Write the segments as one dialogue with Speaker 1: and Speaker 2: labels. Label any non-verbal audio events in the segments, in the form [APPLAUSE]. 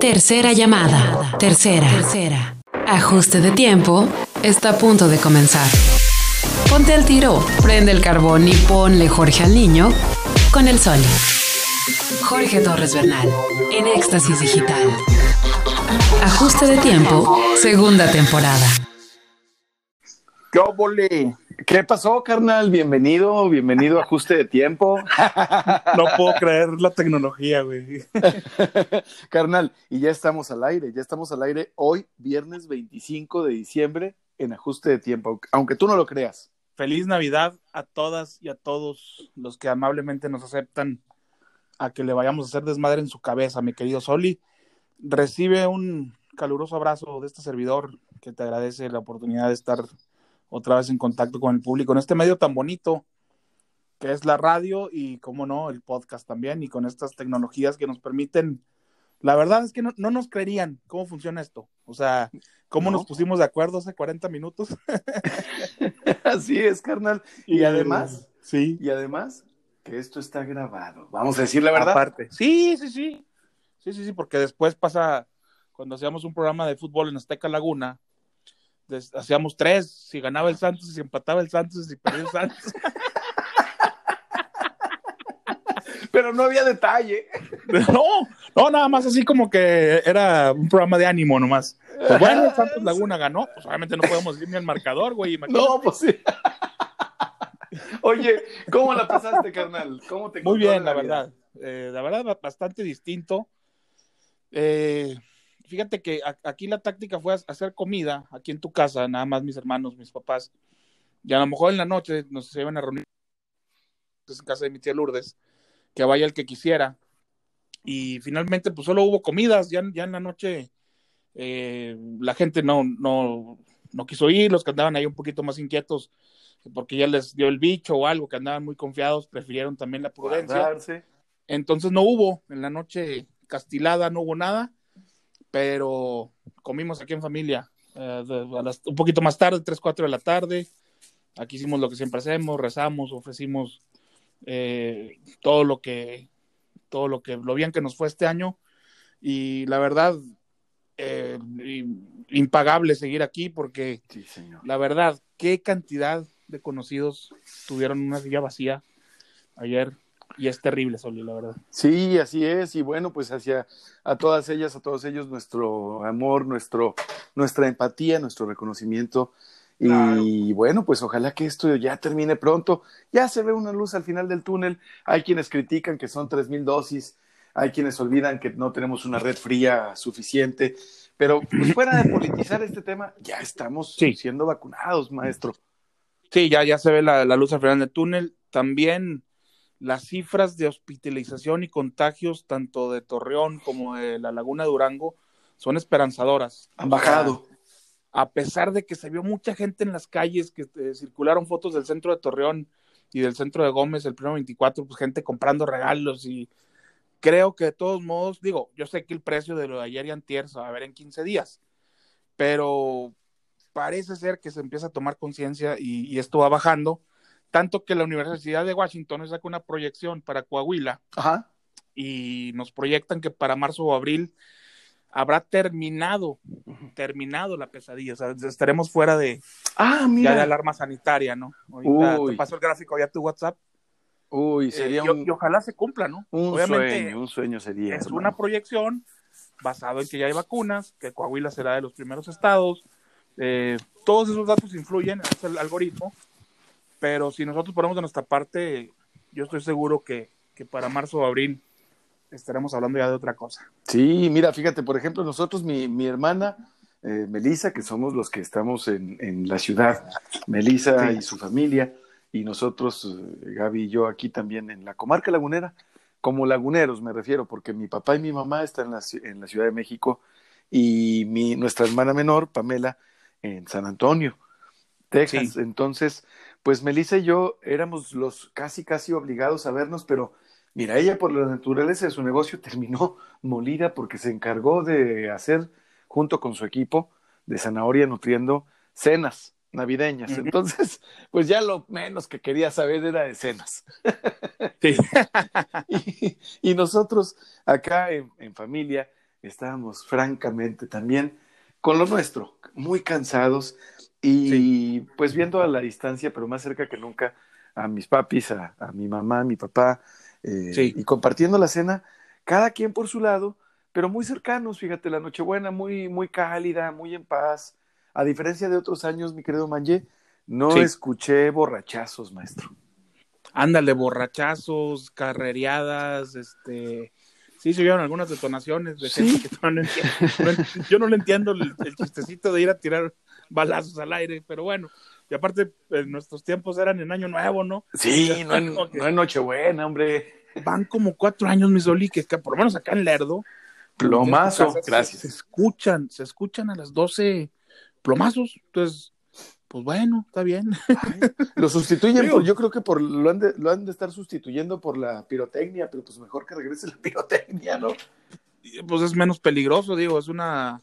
Speaker 1: Tercera llamada. Tercera. Tercera. Ajuste de tiempo. Está a punto de comenzar. Ponte al tiro, prende el carbón y ponle Jorge al niño con el sol. Jorge Torres Bernal, en Éxtasis Digital. Ajuste de tiempo, segunda temporada.
Speaker 2: ¿Qué?
Speaker 3: ¿Qué pasó, carnal? Bienvenido, bienvenido a Ajuste de Tiempo.
Speaker 2: No puedo creer la tecnología, güey. [LAUGHS]
Speaker 3: carnal, y ya estamos al aire, ya estamos al aire hoy, viernes 25 de diciembre, en Ajuste de Tiempo, aunque tú no lo creas.
Speaker 2: Feliz Navidad a todas y a todos los que amablemente nos aceptan a que le vayamos a hacer desmadre en su cabeza, mi querido Soli. Recibe un caluroso abrazo de este servidor que te agradece la oportunidad de estar otra vez en contacto con el público en este medio tan bonito que es la radio y, como no, el podcast también y con estas tecnologías que nos permiten, la verdad es que no, no nos creerían cómo funciona esto, o sea, cómo
Speaker 3: No.
Speaker 2: nos pusimos de acuerdo hace 40 minutos. [LAUGHS]
Speaker 3: Así es, carnal. Y además,
Speaker 2: sí,
Speaker 3: y además, que esto está grabado. Vamos a decir la verdad.
Speaker 2: aparte. Sí, sí, sí, sí, sí, sí, porque después pasa, cuando hacíamos un programa de fútbol en Azteca Laguna, hacíamos tres, si ganaba el Santos, si empataba el Santos, si perdía el Santos. [LAUGHS]
Speaker 3: Pero no había detalle. [LAUGHS]
Speaker 2: No, no, nada más así como que era un programa de ánimo nomás. Pues bueno, el Santos Laguna ganó, pues obviamente no podemos decir ni el marcador, güey. imagínate.
Speaker 3: No, pues sí. Oye, ¿cómo la pasaste, carnal? ¿Cómo te
Speaker 2: Muy bien, la verdad. Eh, la verdad, ba- bastante distinto. Eh, fíjate que a- aquí la táctica fue hacer comida, aquí en tu casa, nada más mis hermanos, mis papás. Y a lo mejor en la noche nos se iban a reunir en casa de mi tía Lourdes, que vaya el que quisiera. Y finalmente, pues solo hubo comidas, ya, ya en la noche eh, la gente no, no, no quiso ir, los que andaban ahí un poquito más inquietos, porque ya les dio el bicho o algo, que andaban muy confiados, prefirieron también la prudencia.
Speaker 3: Guardarse.
Speaker 2: Entonces no hubo, en la noche castilada no hubo nada, pero comimos aquí en familia, eh, de- a las- un poquito más tarde, 3, 4 de la tarde. Aquí hicimos lo que siempre hacemos, rezamos, ofrecimos eh, todo lo que, todo lo que, lo bien que nos fue este año. Y la verdad, eh, impagable seguir aquí porque
Speaker 3: Sí, señor.
Speaker 2: la verdad, qué cantidad de conocidos tuvieron una silla vacía ayer y es terrible, Soli, la verdad.
Speaker 3: Sí, así es. Y bueno, pues hacia a todas ellas, a todos ellos, nuestro amor, nuestro, nuestra empatía, nuestro reconocimiento. Y bueno, pues ojalá que esto ya termine pronto. Ya se ve una luz al final del túnel. Hay quienes critican que son tres mil dosis. Hay quienes olvidan que no tenemos una red fría suficiente. Pero pues, fuera de politizar este tema, ya estamos
Speaker 2: Sí.
Speaker 3: siendo vacunados, maestro.
Speaker 2: Sí, ya, ya se ve la, la luz al final del túnel. También las cifras de hospitalización y contagios, tanto de Torreón como de la Laguna de Durango, son esperanzadoras.
Speaker 3: Han bajado.
Speaker 2: a pesar de que se vio mucha gente en las calles, que eh, circularon fotos del centro de Torreón y del centro de Gómez el primero 24, pues gente comprando regalos y creo que de todos modos, digo, yo sé que el precio de lo de ayer y antier se va a ver en 15 días, pero parece ser que se empieza a tomar conciencia y, y esto va bajando, tanto que la Universidad de Washington saca una proyección para Coahuila
Speaker 3: Ajá.
Speaker 2: y nos proyectan que para marzo o abril habrá terminado, terminado la pesadilla, o sea, estaremos fuera de,
Speaker 3: Ah,
Speaker 2: ya de
Speaker 3: mira.
Speaker 2: alarma sanitaria, ¿no? Ahorita
Speaker 3: Uy.
Speaker 2: te paso el gráfico ya tu WhatsApp.
Speaker 3: Uy,
Speaker 2: eh,
Speaker 3: sería
Speaker 2: y,
Speaker 3: un,
Speaker 2: y ojalá se cumpla, ¿no?
Speaker 3: un
Speaker 2: Obviamente
Speaker 3: sueño, un sueño sería.
Speaker 2: es
Speaker 3: hermano.
Speaker 2: una proyección basado en que ya hay vacunas, que Coahuila será de los primeros estados. eh, todos esos datos influyen, es el algoritmo, pero si nosotros ponemos de nuestra parte, yo estoy seguro que, que para marzo o abril estaremos hablando ya de otra cosa.
Speaker 3: Sí, mira, fíjate, por ejemplo, nosotros, mi, mi hermana, eh, Melissa, que somos los que estamos en, en la ciudad, Melissa
Speaker 2: Sí.
Speaker 3: y su familia, y nosotros, eh, Gaby y yo, aquí también en la comarca lagunera, como laguneros me refiero, porque mi papá y mi mamá están en la, en la Ciudad de México y mi, nuestra hermana menor, Pamela, en San Antonio, Texas.
Speaker 2: Sí.
Speaker 3: Entonces, pues Melissa y yo éramos los casi, casi obligados a vernos, pero mira, ella por la naturaleza de su negocio [LAUGHS] terminó molida porque se encargó de hacer, junto con su equipo de zanahoria, nutriendo cenas navideñas. Entonces, [LAUGHS] pues ya lo menos que quería saber era de cenas. [LAUGHS]
Speaker 2: Sí.
Speaker 3: y, y nosotros acá en, en familia, estábamos francamente también con lo nuestro, muy cansados y pues viendo a la distancia, pero más cerca que nunca, a mis papis, a, mi mamá, a mi papá, eh, y compartiendo la cena, cada quien por su lado, pero muy cercanos, fíjate, la Nochebuena muy, muy cálida, muy en paz. A diferencia de otros años, mi querido Manje, no escuché borrachazos, maestro.
Speaker 2: Ándale, borrachazos, carrereadas, este, sí se oyeron algunas detonaciones de gente que no, entiendo. yo no le entiendo el, chistecito de ir a tirar balazos al aire, pero bueno, y aparte en nuestros tiempos eran en Año Nuevo, ¿no?
Speaker 3: Sí, no en, no en Nochebuena, hombre.
Speaker 2: Van como cuatro años, mis Oli, que por lo menos acá en Lerdo.
Speaker 3: Plomazo, gracias.
Speaker 2: Se, escuchan, se escuchan a las doce plomazos, entonces pues bueno, está bien.
Speaker 3: lo [LAUGHS] sustituyen, por, yo creo que por lo han, de, lo han de estar sustituyendo por la pirotecnia, pero pues mejor que regrese la pirotecnia, ¿no?
Speaker 2: Pues es menos peligroso, digo, es una,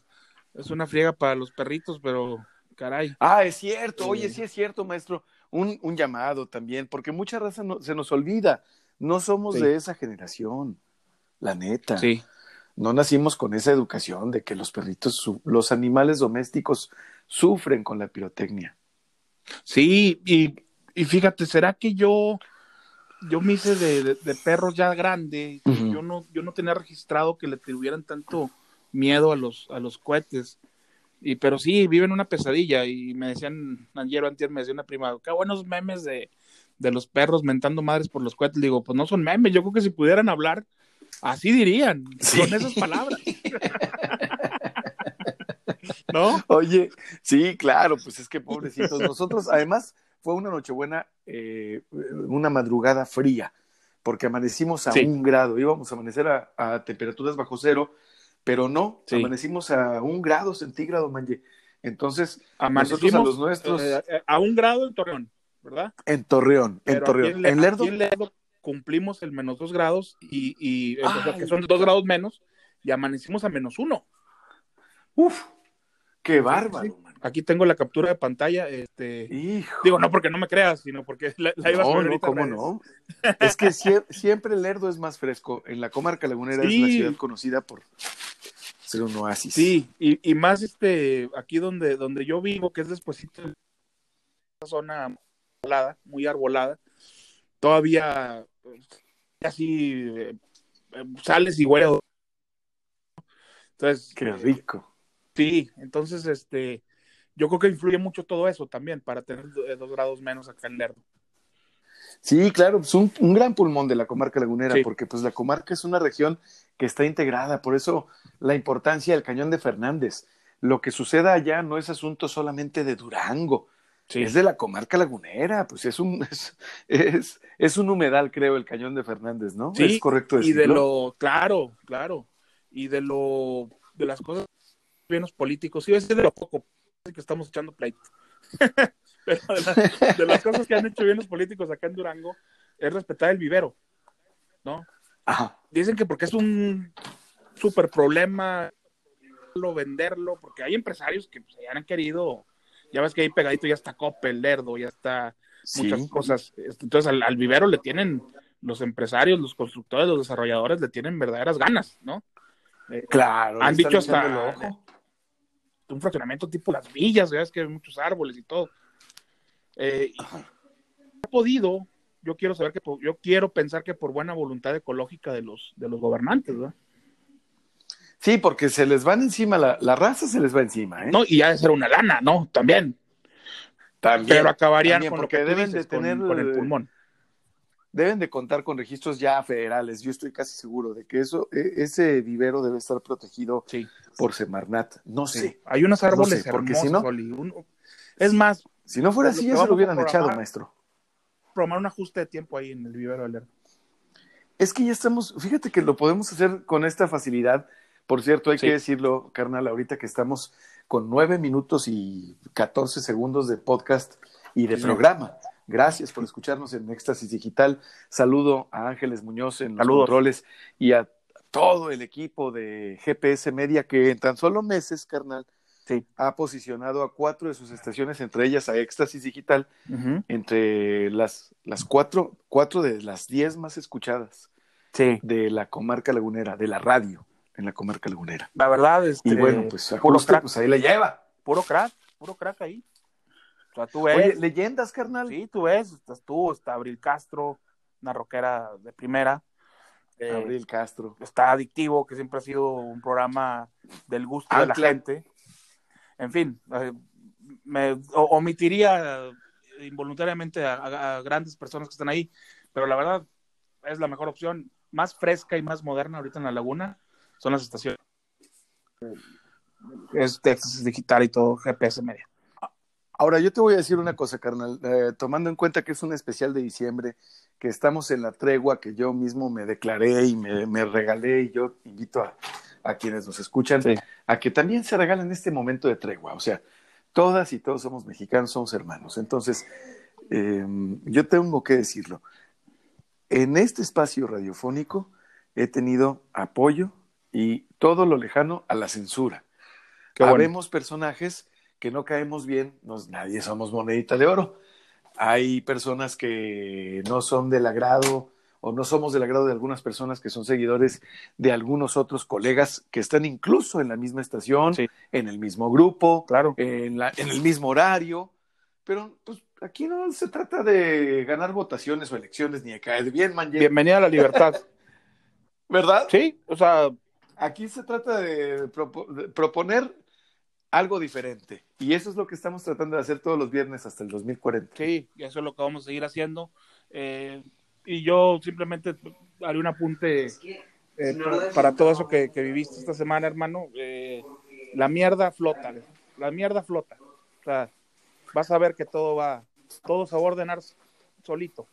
Speaker 2: es una friega para los perritos, pero caray.
Speaker 3: Ah, es cierto, oye, sí es cierto, maestro. Un, un llamado también, porque mucha raza se nos olvida, no somos de esa generación, la neta. Sí. No nacimos con esa educación de que los perritos, los animales domésticos sufren con la pirotecnia.
Speaker 2: Sí, y, y fíjate, ¿será que yo, yo me hice de, de, perros ya grande? yo, no, yo no tenía registrado que le tuvieran tanto miedo a los, a los cohetes. Y, pero sí, viven una pesadilla. Y me decían, ayer o antes me decía una prima, qué buenos memes de, de los perros mentando madres por los cohetes. Digo, pues no son memes. Yo creo que si pudieran hablar, así dirían, con esas palabras. [LAUGHS]
Speaker 3: ¿No? Oye, sí, claro, pues es que pobrecitos. Nosotros, además, fue una Nochebuena, eh, una madrugada fría, porque amanecimos a un grado, íbamos a amanecer a, temperaturas bajo cero, pero no, amanecimos a un grado centígrado, manje. Entonces, nosotros a los nuestros.
Speaker 2: Eh, eh, a un grado en Torreón, ¿verdad?
Speaker 3: En Torreón, en Torreón.
Speaker 2: En, Lerdo. Cumplimos el menos dos grados y, y que son dos grados menos, y amanecimos a menos uno.
Speaker 3: Uf, Qué bárbaro.
Speaker 2: Aquí tengo la captura de pantalla. Este, Digo, no porque no me creas, sino porque la, la
Speaker 3: no, no, ¿cómo no? [LAUGHS] es que siempre el Lerdo es más fresco. En la comarca lagunera es una ciudad conocida por ser un oasis.
Speaker 2: Sí, y, y, más este, aquí donde, donde yo vivo, que es despuesito de una zona arbolada, muy arbolada, todavía casi eh, sales y huele.
Speaker 3: Entonces, qué rico
Speaker 2: Sí, entonces, este, yo creo que influye mucho todo eso también para tener eh, dos grados menos acá en Lerdo.
Speaker 3: Sí, claro, es un, gran pulmón de la comarca lagunera, porque pues la comarca es una región que está integrada, por eso la importancia del cañón de Fernández. Lo que suceda allá no es asunto solamente de Durango, es de la comarca lagunera, pues es un, [LAUGHS] es, es, un humedal, creo, el cañón de Fernández, ¿no?
Speaker 2: Sí, es correcto decirlo. Y de lo, claro, claro, y de lo, de las cosas bienes políticos, y es de lo poco que estamos echando pleito. [LAUGHS] Pero de, las cosas que han hecho bien los políticos acá en Durango es respetar el vivero, ¿no? Dicen que porque es un súper problema venderlo, porque hay empresarios que pues, han querido, ya ves que ahí pegadito ya está Coppel, Lerdo, ya está muchas cosas. Entonces al, vivero le tienen los empresarios, los constructores, los desarrolladores le tienen verdaderas ganas, ¿no?
Speaker 3: Eh, claro.
Speaker 2: Han dicho hasta un fraccionamiento tipo las villas, es que hay muchos árboles y todo. Eh, ha podido, yo quiero saber que yo quiero pensar que por buena voluntad ecológica de los de los gobernantes, ¿verdad?
Speaker 3: Sí, porque se les van encima, la, la raza se les va encima, ¿eh?
Speaker 2: No, y ha de ser una lana, ¿no? También. También. Pero acabarían con lo que
Speaker 3: deben de tener
Speaker 2: con el pulmón
Speaker 3: deben de contar con registros ya federales. Yo estoy casi seguro de que eso, e, ese vivero debe estar protegido por Semarnat. No sé.
Speaker 2: Hay unos árboles
Speaker 3: porque si no,
Speaker 2: es más.
Speaker 3: Si no fuera así, ya se lo hubieran echado, maestro.
Speaker 2: Programar un ajuste de tiempo ahí en el vivero de
Speaker 3: Es que ya estamos, fíjate que lo podemos hacer con esta facilidad. Por cierto, hay que decirlo, carnal, ahorita que estamos con nueve minutos y catorce segundos de podcast y de programa. Gracias por escucharnos en Éxtasis Digital. Saludo a Ángeles Muñoz en los controles y a todo el equipo de GPS Media que en tan solo meses, carnal, ha posicionado a cuatro de sus estaciones, entre ellas a Éxtasis Digital, entre las, las cuatro, cuatro de las diez más escuchadas de la comarca lagunera, de la radio. En la comarca lagunera.
Speaker 2: La verdad, este,
Speaker 3: Y bueno, pues,
Speaker 2: puro
Speaker 3: ajuste,
Speaker 2: crack,
Speaker 3: pues ahí la lleva.
Speaker 2: puro crack, puro crack ahí. O sea, tú ves,
Speaker 3: Oye, leyendas, carnal.
Speaker 2: sí, tú ves, estás tú, está Abril Castro, una rockera de primera. Eh,
Speaker 3: Abril Castro.
Speaker 2: está adictivo, que siempre ha sido un programa del gusto de la gente. En fin, eh, me omitiría involuntariamente a, a- a grandes personas que están ahí, pero la verdad es la mejor opción, más fresca y más moderna ahorita en la laguna, son las estaciones. Es Texas digital y todo, GPS media.
Speaker 3: Ahora, yo te voy a decir una cosa, carnal. Eh, tomando en cuenta que es un especial de diciembre, que estamos en la tregua, que yo mismo me declaré y me, me regalé, y yo invito a, a quienes nos escuchan
Speaker 2: Sí.
Speaker 3: a que también se regalen este momento de tregua. O sea, todas y todos somos mexicanos, somos hermanos. Entonces, eh, yo tengo que decirlo. En este espacio radiofónico he tenido apoyo y todo lo lejano a la censura.
Speaker 2: Bueno.
Speaker 3: Habemos personajes que no caemos bien, nos, nadie somos monedita de oro. Hay personas que no son del agrado o no somos del agrado de algunas personas que son seguidores de algunos otros colegas que están incluso en la misma estación,
Speaker 2: Sí.
Speaker 3: en el mismo grupo,
Speaker 2: Claro.
Speaker 3: en, la- en el mismo horario. Pero pues, aquí no se trata de ganar votaciones o elecciones ni de caer bien, man.
Speaker 2: Bienvenida a la libertad. [LAUGHS]
Speaker 3: ¿Verdad?
Speaker 2: sí, o sea,
Speaker 3: Aquí se trata de, propo- de proponer algo diferente. Y eso es lo que estamos tratando de hacer todos los viernes hasta el 2040.
Speaker 2: Sí, y eso es lo que vamos a seguir haciendo. Eh, y yo simplemente haré un apunte eh, para, para todo eso que, que viviste esta semana, hermano. Eh, la mierda flota, la mierda flota. O sea, vas a ver que todo va, todo se va a ordenar solito.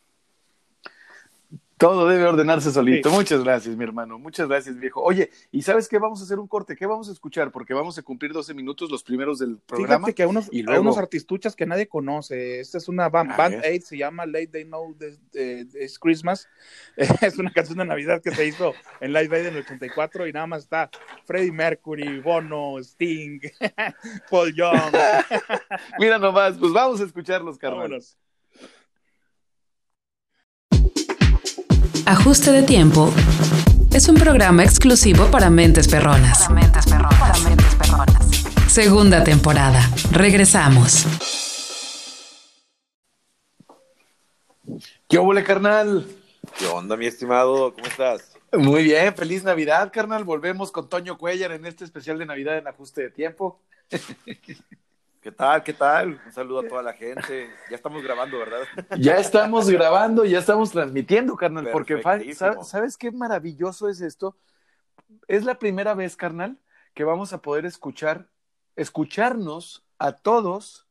Speaker 3: Todo debe ordenarse solito.
Speaker 2: Sí.
Speaker 3: Muchas gracias, mi hermano. Muchas gracias, viejo. Oye, ¿y sabes qué? Vamos a hacer un corte. ¿Qué vamos a escuchar? Porque vamos a cumplir 12 minutos, los primeros del programa.
Speaker 2: Fíjate que a unos,
Speaker 3: y
Speaker 2: a
Speaker 3: luego-
Speaker 2: unos artistuchas que nadie conoce. Esta es una band,
Speaker 3: A
Speaker 2: band. Aid, se llama Late They Know This- eh, It's Christmas. [LAUGHS] Es una canción de Navidad que se hizo en Live Aid en el 84 y nada más está Freddie Mercury, Bono, Sting, [LAUGHS] Paul Young. [LAUGHS]
Speaker 3: Mira nomás, pues vamos a escucharlos, carnal.
Speaker 1: Ajuste de tiempo es un programa exclusivo para mentes perronas. Segunda temporada. Regresamos.
Speaker 3: ¿Qué óvole, carnal?
Speaker 4: ¿Qué onda, mi estimado? ¿Cómo estás?
Speaker 3: Muy bien, feliz Navidad, carnal. Volvemos con Toño Cuellar en este especial de Navidad en ajuste de tiempo. [LAUGHS]
Speaker 4: ¿Qué tal? ¿Qué tal? Un saludo a toda la gente. Ya estamos grabando, ¿verdad? [LAUGHS]
Speaker 3: Ya estamos grabando, ya estamos transmitiendo, carnal, porque ¿sabes qué maravilloso es esto? Es la primera vez, carnal, que vamos a poder escuchar, escucharnos a todos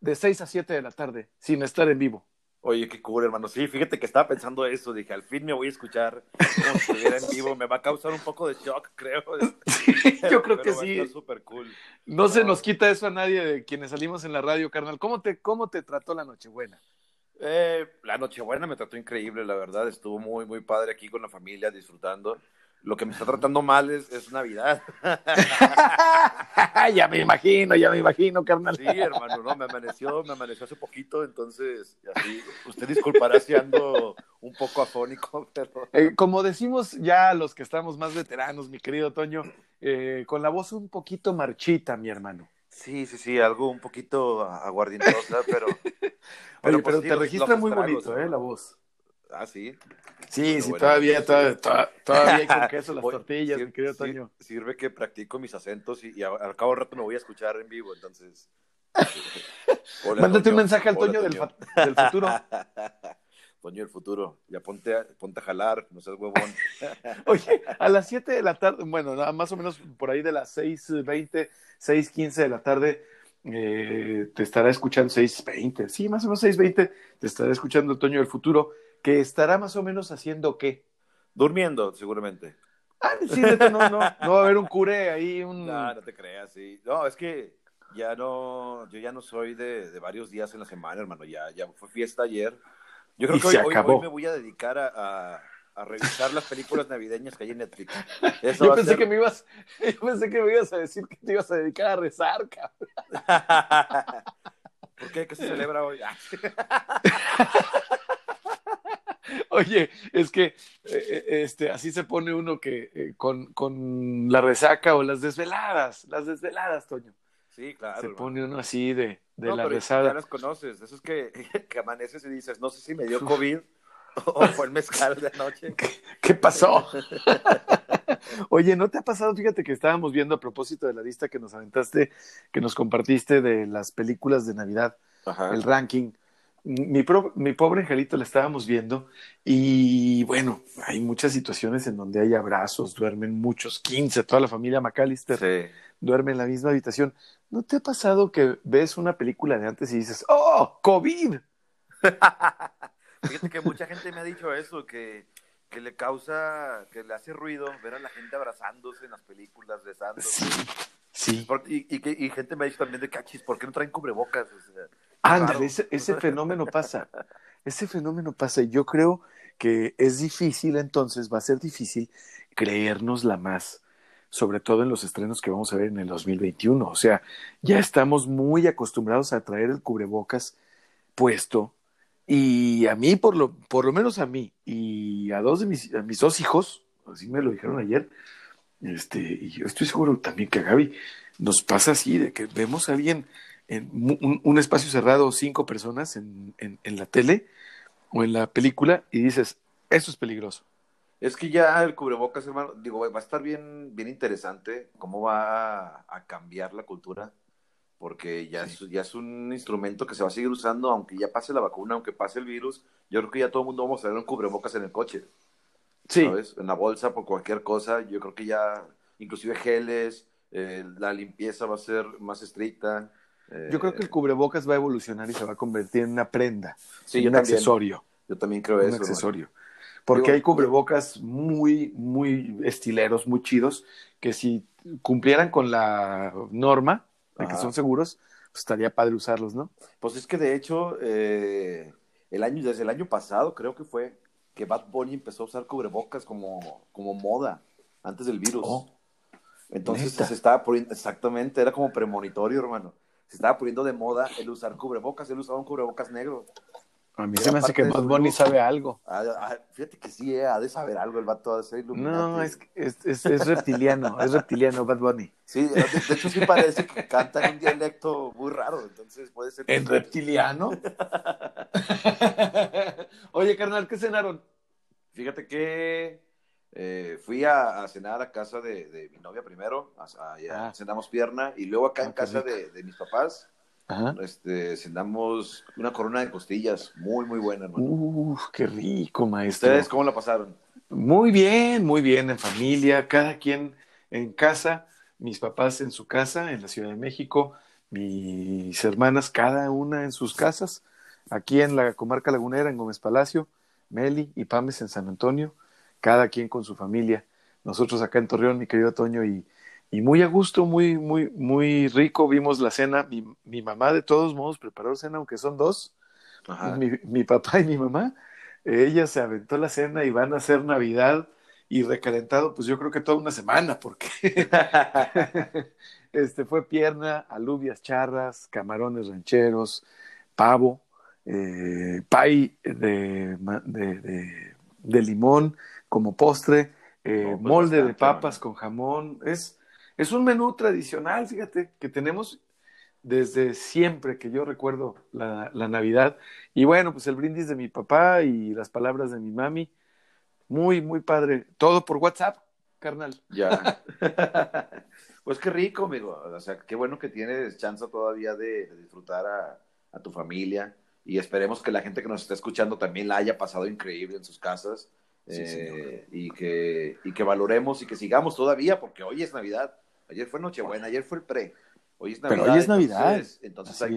Speaker 3: de 6 a 7 de la tarde, sin estar en vivo.
Speaker 4: Oye, qué cool, hermano. Sí, fíjate que estaba pensando eso. Dije, al fin me voy a escuchar como si estuviera en vivo. Me va a causar un poco de shock, creo. [LAUGHS]
Speaker 3: Yo creo que
Speaker 4: Pero
Speaker 3: sí.
Speaker 4: súper cool.
Speaker 3: No se nos quita eso a nadie de quienes salimos en la radio, carnal. ¿Cómo te, cómo te trató la Nochebuena?
Speaker 4: Eh, la Nochebuena me trató increíble, la verdad. Estuvo muy, muy padre aquí con la familia, disfrutando. Lo que me está tratando mal es, es Navidad. [LAUGHS]
Speaker 3: ya me imagino, ya me imagino, carnal.
Speaker 4: Sí, hermano, no, me amaneció, me amaneció hace poquito, entonces, así, usted disculpará si ando un poco afónico, [LAUGHS] pero
Speaker 3: Eh, como decimos ya los que estamos más veteranos, mi querido Toño, eh, con la voz un poquito marchita, mi hermano.
Speaker 4: sí, sí, sí, algo un poquito aguardientosa, pero... [LAUGHS]
Speaker 3: Oye,
Speaker 4: pues
Speaker 3: pero
Speaker 4: sí,
Speaker 3: te registra muy bonito, ¿eh? La voz.
Speaker 4: Ah, sí.
Speaker 3: Sí, sí,
Speaker 4: bueno.
Speaker 3: todavía, todavía, todavía, con [LAUGHS] queso las tortillas, mi querido Toño.
Speaker 4: Sirve que practico mis acentos y, al cabo rato me voy a escuchar en vivo, entonces... [LAUGHS] Hola,
Speaker 3: Mándate un
Speaker 4: Toño.
Speaker 3: mensaje al
Speaker 4: Hola,
Speaker 3: Toño del, del futuro. [LAUGHS]
Speaker 4: Toño del futuro, ya ponte a, ponte a jalar, no seas huevón.
Speaker 3: Oye, a las 7 de la tarde, bueno, nada, más o menos por ahí de las 6.20, 6.15 de la tarde, eh, te estará escuchando 6.20, sí, más o menos 6.20, te estará escuchando el Toño del futuro, que estará más o menos haciendo qué.
Speaker 4: Durmiendo, seguramente.
Speaker 3: Ah, sí, no, no, no va a haber un cure ahí, un...
Speaker 4: No, no te creas, sí. No, es que ya no, yo ya no soy de, de varios días en la semana, hermano. Ya, ya fue fiesta ayer. Yo creo
Speaker 3: Y
Speaker 4: que hoy, me voy a dedicar a, a- a revisar las películas navideñas que hay en Netflix. [LAUGHS] Eso
Speaker 3: Yo pensé
Speaker 4: ser-
Speaker 3: que me ibas, [LAUGHS] yo pensé que me ibas a decir que te ibas a dedicar a rezar, cabrón. [LAUGHS]
Speaker 4: ¿Por qué? ¿Qué se celebra hoy? [LAUGHS]
Speaker 3: Oye, es que eh, este, así se pone uno que eh, con, con la resaca o las desveladas, las desveladas, Toño.
Speaker 4: Sí, claro.
Speaker 3: Se
Speaker 4: hermano.
Speaker 3: pone uno así de, de
Speaker 4: No,
Speaker 3: la
Speaker 4: pero
Speaker 3: rezada.
Speaker 4: Ya las conoces. Eso es que, [LAUGHS] que amaneces y dices, no sé si me dio COVID o fue el mezcal de anoche. [LAUGHS]
Speaker 3: ¿Qué pasó? Oye, ¿no te ha pasado? Fíjate que estábamos viendo a propósito de la lista que nos aventaste, que nos compartiste de las películas de Navidad,
Speaker 4: Ajá.
Speaker 3: el ranking. Mi, pro- mi pobre angelito la estábamos viendo y bueno, hay muchas situaciones en donde hay abrazos, duermen muchos, 15, toda la familia McAllister
Speaker 4: Sí.
Speaker 3: duerme en la misma habitación. ¿No te ha pasado que ves una película de antes y dices, oh, COVID? [LAUGHS]
Speaker 4: Fíjate que mucha gente me ha dicho eso, que, que le causa, que le hace ruido ver a la gente abrazándose en las películas, besándose.
Speaker 3: Sí, sí.
Speaker 4: Y, y, y gente me ha dicho también de cachis, ¿por qué no traen cubrebocas? O sea,
Speaker 3: Ándale, ese, ese fenómeno pasa. [LAUGHS] Ese fenómeno pasa. Y yo creo que es difícil, entonces, va a ser difícil creérnosla más, sobre todo en los estrenos que vamos a ver en el 2021. O sea, ya estamos muy acostumbrados a traer el cubrebocas puesto. Y a mí, por lo, por lo menos a mí, y a dos de mis, a mis dos hijos, así me lo dijeron ayer, este, y yo estoy seguro también que a Gaby nos pasa así, de que vemos a alguien en un, un espacio cerrado, cinco personas en, en, en la tele o en la película, y dices, eso es peligroso.
Speaker 4: Es que ya el cubrebocas, hermano, digo, va a estar bien, bien interesante cómo va a, a cambiar la cultura, porque ya, es, ya es un instrumento que se va a seguir usando, aunque ya pase la vacuna, aunque pase el virus, yo creo que ya todo el mundo vamos a tener un cubrebocas en el coche,
Speaker 3: Sí,
Speaker 4: ¿sabes? En la bolsa, por cualquier cosa, yo creo que ya, inclusive geles, eh, la limpieza va a ser más estricta. eh,
Speaker 3: yo creo que el cubrebocas va a evolucionar y se va a convertir en una prenda,
Speaker 4: sí,
Speaker 3: en un
Speaker 4: también,
Speaker 3: accesorio.
Speaker 4: Yo también creo
Speaker 3: un
Speaker 4: eso. hermano.
Speaker 3: accesorio. Porque
Speaker 4: Digo,
Speaker 3: hay cubrebocas muy, muy estileros, muy chidos, que si cumplieran con la norma de que
Speaker 4: Ajá.
Speaker 3: son seguros, pues estaría padre usarlos, ¿no?
Speaker 4: Pues es que de hecho, eh, el año, desde el año pasado creo que fue que Bad Bunny empezó a usar cubrebocas como, como moda antes del virus.
Speaker 3: Oh,
Speaker 4: Entonces
Speaker 3: ¿neta?
Speaker 4: se estaba poniendo, exactamente, era como premonitorio, hermano. Se estaba poniendo de moda el usar cubrebocas, él usaba un cubrebocas negro.
Speaker 3: A mí se me hace que Bad Bunny sabe algo.
Speaker 4: Ah, ah, fíjate que sí, eh, ha de saber algo el vato, ha de ser.
Speaker 3: No, es, que es, es, es reptiliano, es reptiliano Bad Bunny.
Speaker 4: Sí, de, de hecho sí parece que canta en un dialecto muy raro, entonces puede ser...
Speaker 3: ¿En reptiliano? [LAUGHS] Oye, carnal, ¿qué cenaron?
Speaker 4: Fíjate que eh, fui a, a cenar a casa de, de mi novia primero, a-
Speaker 3: Ah.
Speaker 4: cenamos pierna, y luego acá
Speaker 3: Ah,
Speaker 4: en
Speaker 3: qué
Speaker 4: casa de, de mis papás,
Speaker 3: Ajá.
Speaker 4: este, cenamos una corona de costillas, muy, muy buena, hermano.
Speaker 3: Uf, qué rico, maestro.
Speaker 4: ¿Ustedes cómo la pasaron?
Speaker 3: Muy bien, muy bien, en familia, cada quien en casa, mis papás en su casa, en la Ciudad de México, mis hermanas cada una en sus casas, aquí en la comarca lagunera, en Gómez Palacio, Meli y Pames en San Antonio, cada quien con su familia. Nosotros acá en Torreón, mi querido Toño, y, y muy a gusto, muy, muy, muy rico, vimos la cena. Mi, mi mamá, de todos modos, preparó cena, aunque son dos, mi, mi papá y mi mamá, ella se aventó la cena y van a hacer Navidad y recalentado, pues yo creo que toda una semana, porque [LAUGHS] este fue pierna, alubias charras, camarones rancheros, pavo, eh, pay de, de, de- de limón como postre, eh,
Speaker 4: pues
Speaker 3: molde de papas con jamón. Es, es un menú tradicional, fíjate, que tenemos desde siempre que yo recuerdo la, la Navidad. Y bueno, pues el brindis de mi papá y las palabras de mi mami. Muy, muy padre. Todo por WhatsApp, carnal.
Speaker 4: Ya. [LAUGHS] pues qué rico, amigo. O sea, qué bueno que tienes chance todavía de, de disfrutar a, a tu familia. Y esperemos que la gente que nos está escuchando también la haya pasado increíble en sus casas.
Speaker 3: Sí,
Speaker 4: Eh, y, que, y que valoremos y que sigamos todavía, porque hoy es Navidad. Ayer fue Nochebuena, ayer fue el pre. Hoy es
Speaker 3: Pero
Speaker 4: Navidad.
Speaker 3: hoy es Navidad.
Speaker 4: Entonces, hay que,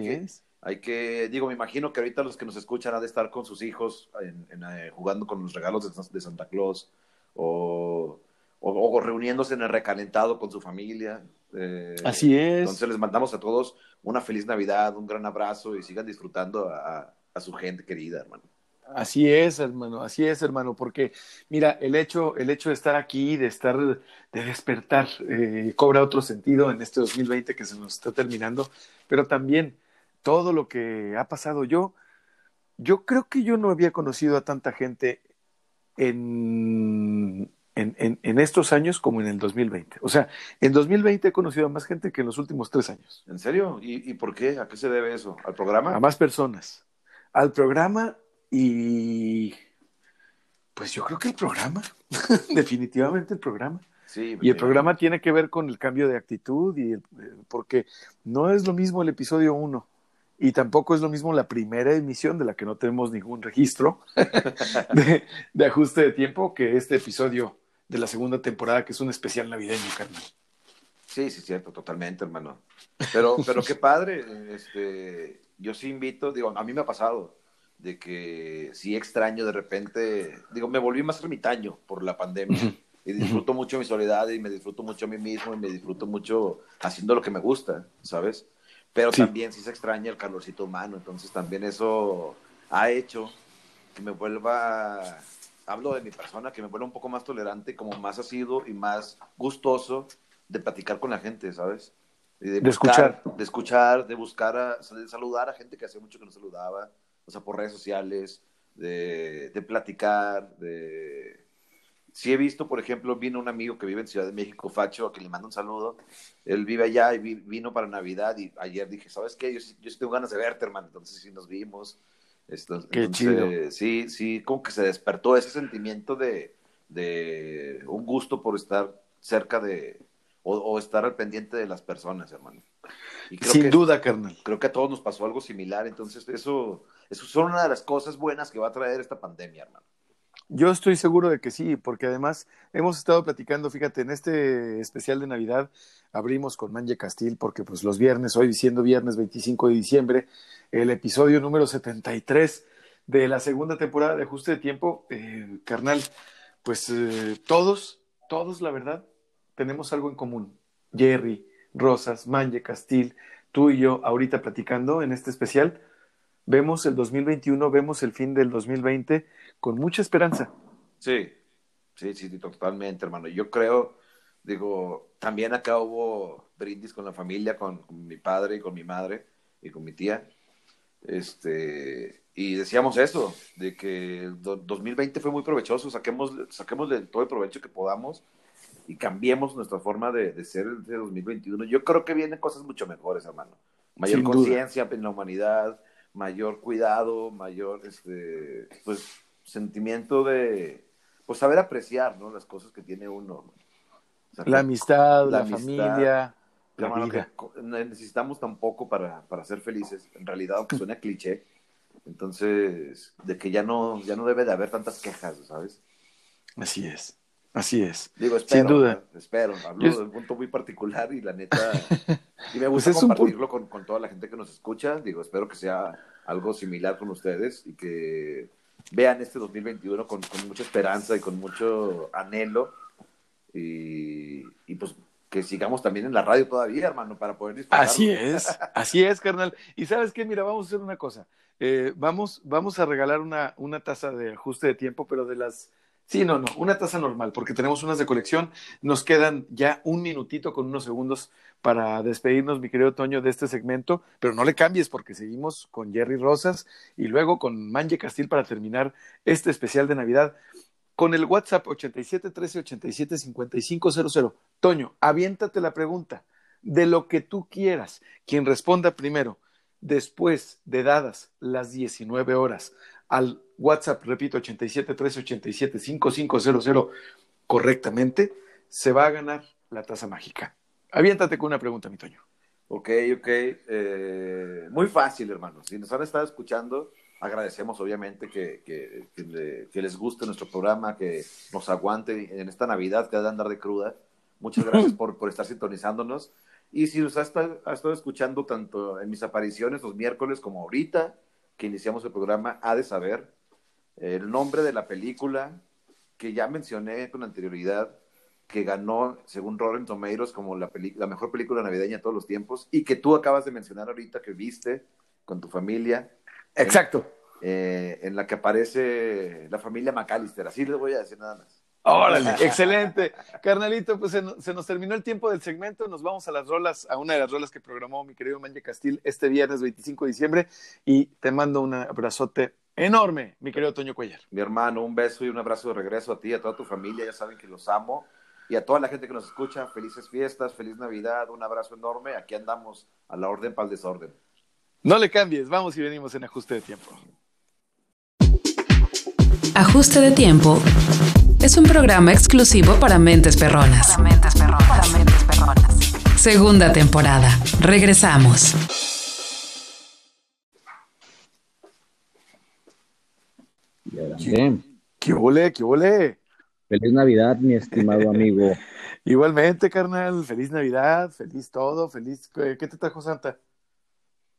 Speaker 4: hay que, digo, me imagino que ahorita los que nos escuchan han de estar con sus hijos en- en, eh, jugando con los regalos de, de Santa Claus o, o- o reuniéndose en el recalentado con su familia. eh,
Speaker 3: Así es.
Speaker 4: Entonces les mandamos a todos una feliz Navidad, un gran abrazo y sigan disfrutando a, a su gente querida, hermano.
Speaker 3: Así es, hermano, así es, hermano, porque mira, el hecho, el hecho de estar aquí, de estar, de despertar, eh, cobra otro sentido en este 2020 que se nos está terminando, pero también todo lo que ha pasado yo, yo creo que yo no había conocido a tanta gente en, en, en, en, estos años como en el 2020. O sea, en 2020 he conocido a más gente que en los últimos tres años.
Speaker 4: ¿En serio? ¿Y, y por qué? ¿A qué se debe eso? ¿Al programa?
Speaker 3: A más personas. Al programa y pues yo creo que el programa, [LAUGHS] definitivamente el programa.
Speaker 4: Sí,
Speaker 3: y el programa tiene que ver con el cambio de actitud y el, porque no es lo mismo el episodio 1 y tampoco es lo mismo la primera emisión de la que no tenemos ningún registro [LAUGHS] de, de, ajuste de tiempo que este episodio de la segunda temporada que es un especial navideño, carnal.
Speaker 4: Sí, sí, cierto, totalmente, hermano. Pero, pero qué padre, este, yo sí invito, digo, a mí me ha pasado de que sí extraño de repente, digo, me volví más ermitaño por la pandemia y disfruto mucho mi soledad y me disfruto mucho a mí mismo y me disfruto mucho haciendo lo que me gusta, ¿sabes? Pero sí. también sí se extraña el calorcito humano, entonces también eso ha hecho que me vuelva, hablo de mi persona, que me vuelva un poco más tolerante, como más asiduo y más gustoso de platicar con la gente, ¿sabes? Y de,
Speaker 3: escuchar.
Speaker 4: De escuchar, de buscar, a, de saludar a gente que hace mucho que no saludaba, o sea, por redes sociales, de, de platicar, de Sí he visto, por ejemplo, vino un amigo que vive en Ciudad de México, Facho, a que le mando un saludo. Él vive allá y vi, vino para Navidad y ayer dije, ¿sabes qué? Yo, yo sí tengo ganas de verte, hermano. Entonces sí nos vimos. Entonces,
Speaker 3: qué chido.
Speaker 4: Sí, sí, como que se despertó ese sentimiento de, de un gusto por estar cerca de, o, o, estar al pendiente de las personas, hermano.
Speaker 3: Y creo Sin
Speaker 4: que,
Speaker 3: duda, carnal.
Speaker 4: Creo que a todos nos pasó algo similar. Entonces eso, eso son una de las cosas buenas que va a traer esta pandemia, hermano.
Speaker 3: Yo estoy seguro de que sí, porque además hemos estado platicando, fíjate, en este especial de Navidad abrimos con Manje Castil, porque pues los viernes, hoy siendo viernes 25 de diciembre, el episodio número 73 de la segunda temporada de Ajuste de Tiempo, eh, carnal, pues eh, todos, todos, la verdad, tenemos algo en común. Jerry, Rosas, Manje Castil, tú y yo ahorita platicando en este especial, vemos el 2021, vemos el fin del 2020 con mucha esperanza.
Speaker 4: Sí, sí, sí, totalmente, hermano. Yo creo, digo, también acá hubo brindis con la familia, con, mi padre y con mi madre y con mi tía. Este, y decíamos eso, de que el 2020 fue muy provechoso, saquemos, saquemos todo el provecho que podamos y cambiemos nuestra forma de, de ser de 2021. Yo creo que vienen cosas mucho mejores, hermano. Mayor conciencia en la humanidad, mayor cuidado, mayor, este, pues, sentimiento de, pues, saber apreciar, ¿no? Las cosas que tiene uno.
Speaker 3: O sea, la amistad, la, la amistad, familia, la
Speaker 4: hermano, vida. Que necesitamos tampoco para, para ser felices, en realidad, aunque suene cliché. Entonces, de que ya no, ya no debe de haber tantas quejas, ¿sabes?
Speaker 3: Así es. Así es.
Speaker 4: Digo, espero,
Speaker 3: Sin duda.
Speaker 4: Espero. Hablo de un punto muy particular y la neta. [LAUGHS] Y me gusta pues compartirlo con, con, toda la gente que nos escucha. Digo, espero que sea algo similar con ustedes y que vean este 2021 con, con mucha esperanza y con mucho anhelo. Y, y, pues que sigamos también en la radio todavía, hermano, para poder disfrutar.
Speaker 3: Así es, así es, carnal. Y sabes qué, mira, vamos a hacer una cosa. Eh, vamos, vamos a regalar una, una taza de ajuste de tiempo, pero de las Sí, no, no, una taza normal, porque tenemos unas de colección. Nos quedan ya un minutito con unos segundos para despedirnos, mi querido Toño, de este segmento, pero no le cambies porque seguimos con Jerry Rosas y luego con Manje Castil para terminar este especial de Navidad con el WhatsApp 8713875500. Toño, aviéntate la pregunta de lo que tú quieras. Quien responda primero, después de dadas las 19 horas, al WhatsApp, repito, 87-387-5500 correctamente, se va a ganar la taza mágica. Aviéntate con una pregunta, mi Toño.
Speaker 4: Ok, ok. Eh, muy fácil, hermano. Si nos han estado escuchando, agradecemos obviamente que, que, que, le, que, les guste nuestro programa, que nos aguante en esta Navidad que ha de andar de cruda. Muchas gracias [LAUGHS] por, por estar sintonizándonos. Y si nos ha estado, ha estado escuchando tanto en mis apariciones los miércoles como ahorita, que iniciamos el programa, ha de saber el nombre de la película que ya mencioné con anterioridad, que ganó, según Rotten Tomatoes, como la, la, mejor película navideña de todos los tiempos, y que tú acabas de mencionar ahorita que viste con tu familia.
Speaker 3: Exacto.
Speaker 4: En, eh, en la que aparece la familia McAllister, así les voy a decir nada más.
Speaker 3: Órale, [LAUGHS] excelente. Carnalito, pues se, se, nos terminó el tiempo del segmento. Nos vamos a las rolas, a una de las rolas que programó mi querido Manje Castil este viernes 25 de diciembre. Y te mando un abrazote enorme, mi querido Toño Cuellar.
Speaker 4: Mi hermano, un beso y un abrazo de regreso a ti, a toda tu familia, ya saben que los amo. Y a toda la gente que nos escucha, felices fiestas, feliz Navidad, un abrazo enorme. Aquí andamos a la orden para el desorden.
Speaker 3: No le cambies, vamos y venimos en ajuste de tiempo.
Speaker 1: Ajuste de tiempo es un programa exclusivo para mentes perronas. Para mentes perronas. Para mentes perronas. Segunda temporada. Regresamos.
Speaker 3: ¿Qué, ¿Qué ole, qué ole?
Speaker 5: Feliz Navidad, mi estimado amigo. [LAUGHS]
Speaker 3: Igualmente, carnal. Feliz Navidad, feliz todo, feliz. ¿Qué te trajo Santa?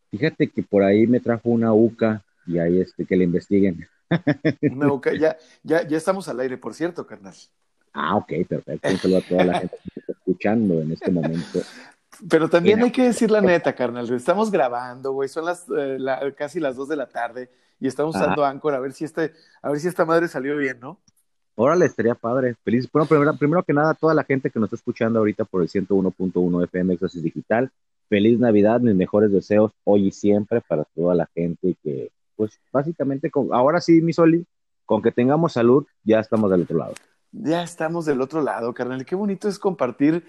Speaker 5: Fíjate que por ahí me trajo una UCA y ahí este, que le investiguen.
Speaker 3: Ya, ya, ya estamos al aire, por cierto, carnal.
Speaker 5: Ah, ok, perfecto. Un saludo a toda la gente que está escuchando en este momento.
Speaker 3: Pero también hay que decir la neta, carnal. Estamos grabando, güey. Son las eh, casi las dos de la tarde y estamos usando Anchor a ver si este, a ver si esta madre salió bien, ¿no?
Speaker 5: Órale, estaría padre. Feliz. Bueno, primero, primero que nada, toda la gente que nos está escuchando ahorita por el 101.1 FM Éxtasis Digital, feliz Navidad, mis mejores deseos hoy y siempre para toda la gente que, pues, básicamente, con, ahora sí, mi Soli, con que tengamos salud, ya estamos del otro lado.
Speaker 3: Ya estamos del otro lado, carnal. Qué bonito es compartir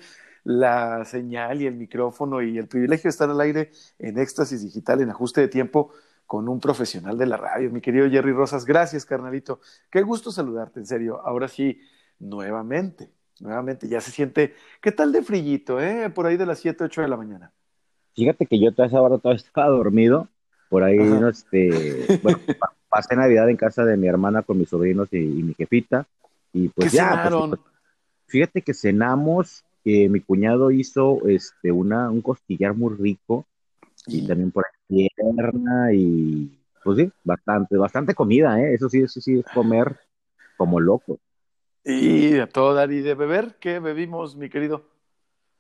Speaker 3: la señal y el micrófono y el privilegio de estar al aire en Éxtasis Digital, en ajuste de tiempo con un profesional de la radio, mi querido Jerry Rosas. Gracias, carnalito. Qué gusto saludarte, en serio. Ahora sí, nuevamente, nuevamente, ya se siente, ¿qué tal de frillito, eh? Por ahí de las 7, 8 de la mañana.
Speaker 5: Fíjate que yo toda esa hora todavía estaba dormido, por ahí, no, este, [LAUGHS] bueno, pasé Navidad en casa de mi hermana con mis sobrinos y, mi jefita, y pues
Speaker 3: ¿Qué
Speaker 5: ya,
Speaker 3: pues,
Speaker 5: fíjate que cenamos, que mi cuñado hizo, este, una, un costillar muy rico, y también por ahí pierna y pues sí, bastante, bastante comida, ¿eh? Eso sí, eso sí es comer como loco.
Speaker 3: Y a todo dar y de beber, ¿qué bebimos, mi querido?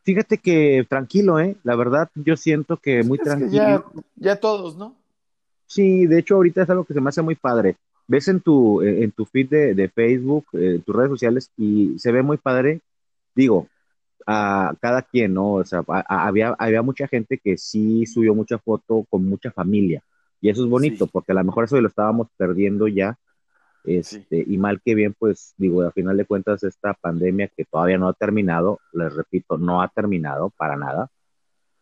Speaker 5: Fíjate que tranquilo, ¿eh? La verdad, yo siento que muy tranquilo.
Speaker 3: ya, ya, todos, ¿no?
Speaker 5: Sí, de hecho, ahorita es algo que se me hace muy padre. Ves en tu, en tu feed de, de Facebook, en tus redes sociales, y se ve muy padre. Digo, a cada quien, ¿no? O sea, había, había mucha gente que sí subió mucha foto con mucha familia. Y eso es bonito, porque a lo mejor eso lo estábamos perdiendo ya. Este, Y mal que bien, pues digo, a final de cuentas, esta pandemia que todavía no ha terminado, les repito, no ha terminado para nada.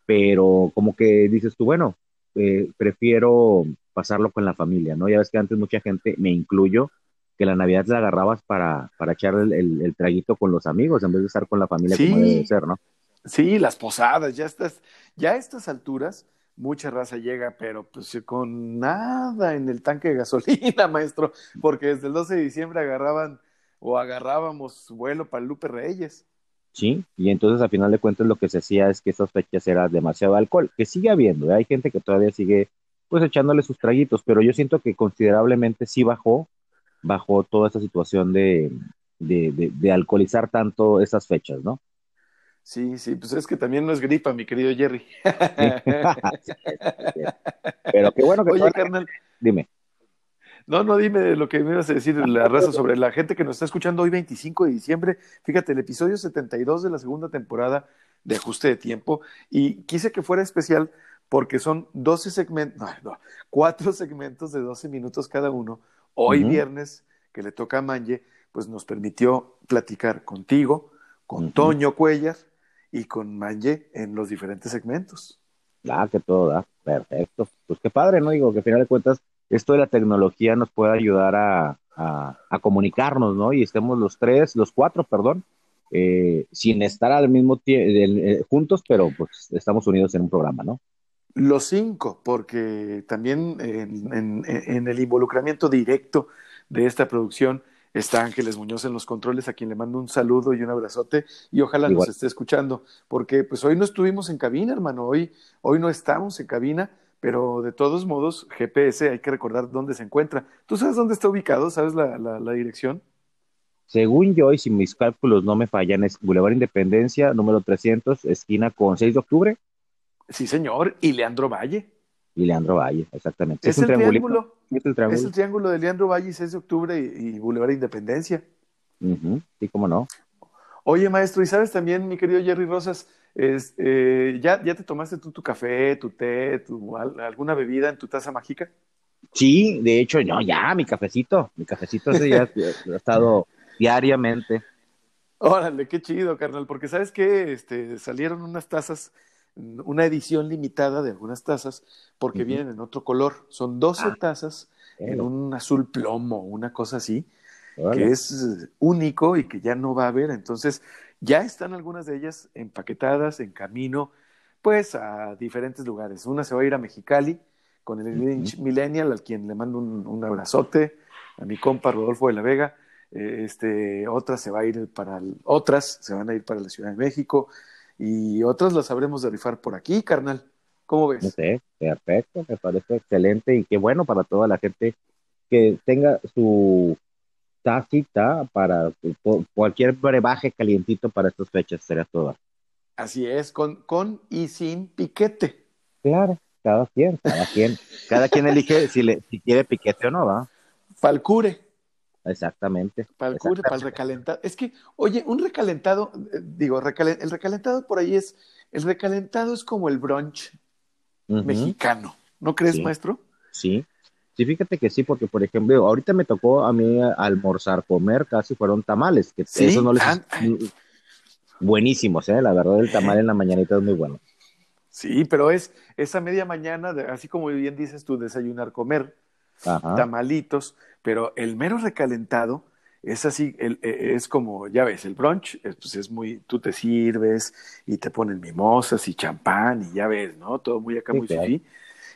Speaker 5: Pero como que dices tú, bueno, eh, prefiero pasarlo con la familia, ¿no? Ya ves que antes mucha gente, me incluyo, que la Navidad la agarrabas para, para echar el, el, traguito con los amigos en vez de estar con la familia como debe ser, ¿no?
Speaker 3: Sí, las posadas, ya estas, ya a estas alturas, mucha raza llega, pero pues con nada en el tanque de gasolina, [LAUGHS] maestro, porque desde el 12 de diciembre agarraban o agarrábamos vuelo para Lupe Reyes.
Speaker 5: Sí, y entonces a final de cuentas lo que se hacía es que esas fechas era demasiado alcohol, que sigue habiendo, ¿eh? hay gente que todavía sigue pues echándole sus traguitos, pero yo siento que considerablemente sí bajó bajo toda esta situación de, de, alcoholizar tanto esas fechas, ¿no?
Speaker 3: Sí, sí, pues es que también no es gripa, mi querido Jerry. [LAUGHS]
Speaker 5: Pero qué bueno que...
Speaker 3: Oye, carnal.
Speaker 5: Dime.
Speaker 3: No, no, dime lo que me ibas a decir, la [LAUGHS] raza sobre la gente que nos está escuchando hoy 25 de diciembre. Fíjate, el episodio 72 de la segunda temporada de Ajuste de Tiempo. Y quise que fuera especial porque son 12 segmentos, no, no, cuatro segmentos de 12 minutos cada uno, Hoy viernes, que le toca a Manje, pues nos permitió platicar contigo, con Toño Cuellar y con Manje en los diferentes segmentos.
Speaker 5: Ah, que todo da, perfecto. Pues qué padre, ¿no? Digo, que al final de cuentas, esto de la tecnología nos puede ayudar a, comunicarnos, ¿no? Y estemos los tres, los cuatro, perdón, eh, sin estar al mismo tiempo, eh, juntos, pero pues estamos unidos en un programa, ¿no?
Speaker 3: Los cinco, porque también en, el involucramiento directo de esta producción está Ángeles Muñoz en los controles, a quien le mando un saludo y un abrazote, y ojalá nos esté escuchando, porque pues hoy no estuvimos en cabina, hermano, hoy, hoy no estamos en cabina, pero de todos modos, GPS, hay que recordar dónde se encuentra. ¿Tú sabes dónde está ubicado? ¿Sabes la, la dirección?
Speaker 5: Según yo, y si mis cálculos no me fallan, es Boulevard Independencia, número 300, esquina con 6 de octubre.
Speaker 3: Sí, señor, y Leandro Valle.
Speaker 5: Y Leandro Valle, exactamente.
Speaker 3: Es, el triángulo. ¿Es el triángulo. Es el triángulo de Leandro Valle, 6 de octubre y, Boulevard Independencia.
Speaker 5: Sí, cómo no.
Speaker 3: Oye, maestro, y sabes también, mi querido Jerry Rosas, es, eh, ¿ya, ¿ya te tomaste tú tu café, tu té, tu, alguna bebida en tu taza mágica?
Speaker 5: Sí, de hecho, no, ya, mi cafecito, mi cafecito ese ya [LAUGHS] ha estado diariamente.
Speaker 3: Órale, qué chido, carnal, porque sabes que este, salieron unas tazas, una edición limitada de algunas tazas, porque vienen en otro color. Son 12
Speaker 5: Ah,
Speaker 3: tazas en un azul plomo, una cosa así, que es eh, único y que ya no va a haber. Entonces, ya están algunas de ellas empaquetadas en camino, pues a diferentes lugares. Una se va a ir a Mexicali con el. Lynch Millennial, al quien le mando un, un abrazote, a mi compa Rodolfo de la Vega. Eh, Este, otras se va a ir para el- otras se van a ir para la Ciudad de México y otras las sabremos de rifar por aquí, carnal. ¿Cómo
Speaker 5: No
Speaker 3: ves?
Speaker 5: sé, perfecto, me parece excelente y qué bueno para toda la gente que tenga su tacita para cu- cualquier brebaje calientito para estas fechas, será todo.
Speaker 3: Así es, con, con y sin piquete.
Speaker 5: Claro, cada quien, cada quien, cada quien elige si, le, si quiere piquete o no, ¿va?
Speaker 3: Palcure.
Speaker 5: Exactamente.
Speaker 3: Para el cure, para el recalentado. Es que, oye, un recalentado, eh, digo, recalen- el recalentado por ahí es, el recalentado es como el brunch mexicano. ¿No crees,
Speaker 5: Sí.
Speaker 3: maestro?
Speaker 5: Sí. Sí, fíjate que sí, porque por ejemplo, ahorita me tocó a mí almorzar, comer, casi fueron tamales, que
Speaker 3: Sí,
Speaker 5: eso no les
Speaker 3: ah,
Speaker 5: buenísimos, ¿eh? La verdad, el tamal en la mañanita es muy bueno.
Speaker 3: Sí, pero es esa media mañana, de- así como bien dices tú, desayunar, comer,
Speaker 5: Ajá.
Speaker 3: tamalitos, pero el mero recalentado es así, el- eh, es como, ya ves, el brunch, es, pues es muy, tú te sirves y te ponen mimosas y champán y ya ves, ¿no? Todo muy acá,
Speaker 5: Sí,
Speaker 3: muy
Speaker 5: claro.
Speaker 3: fifí.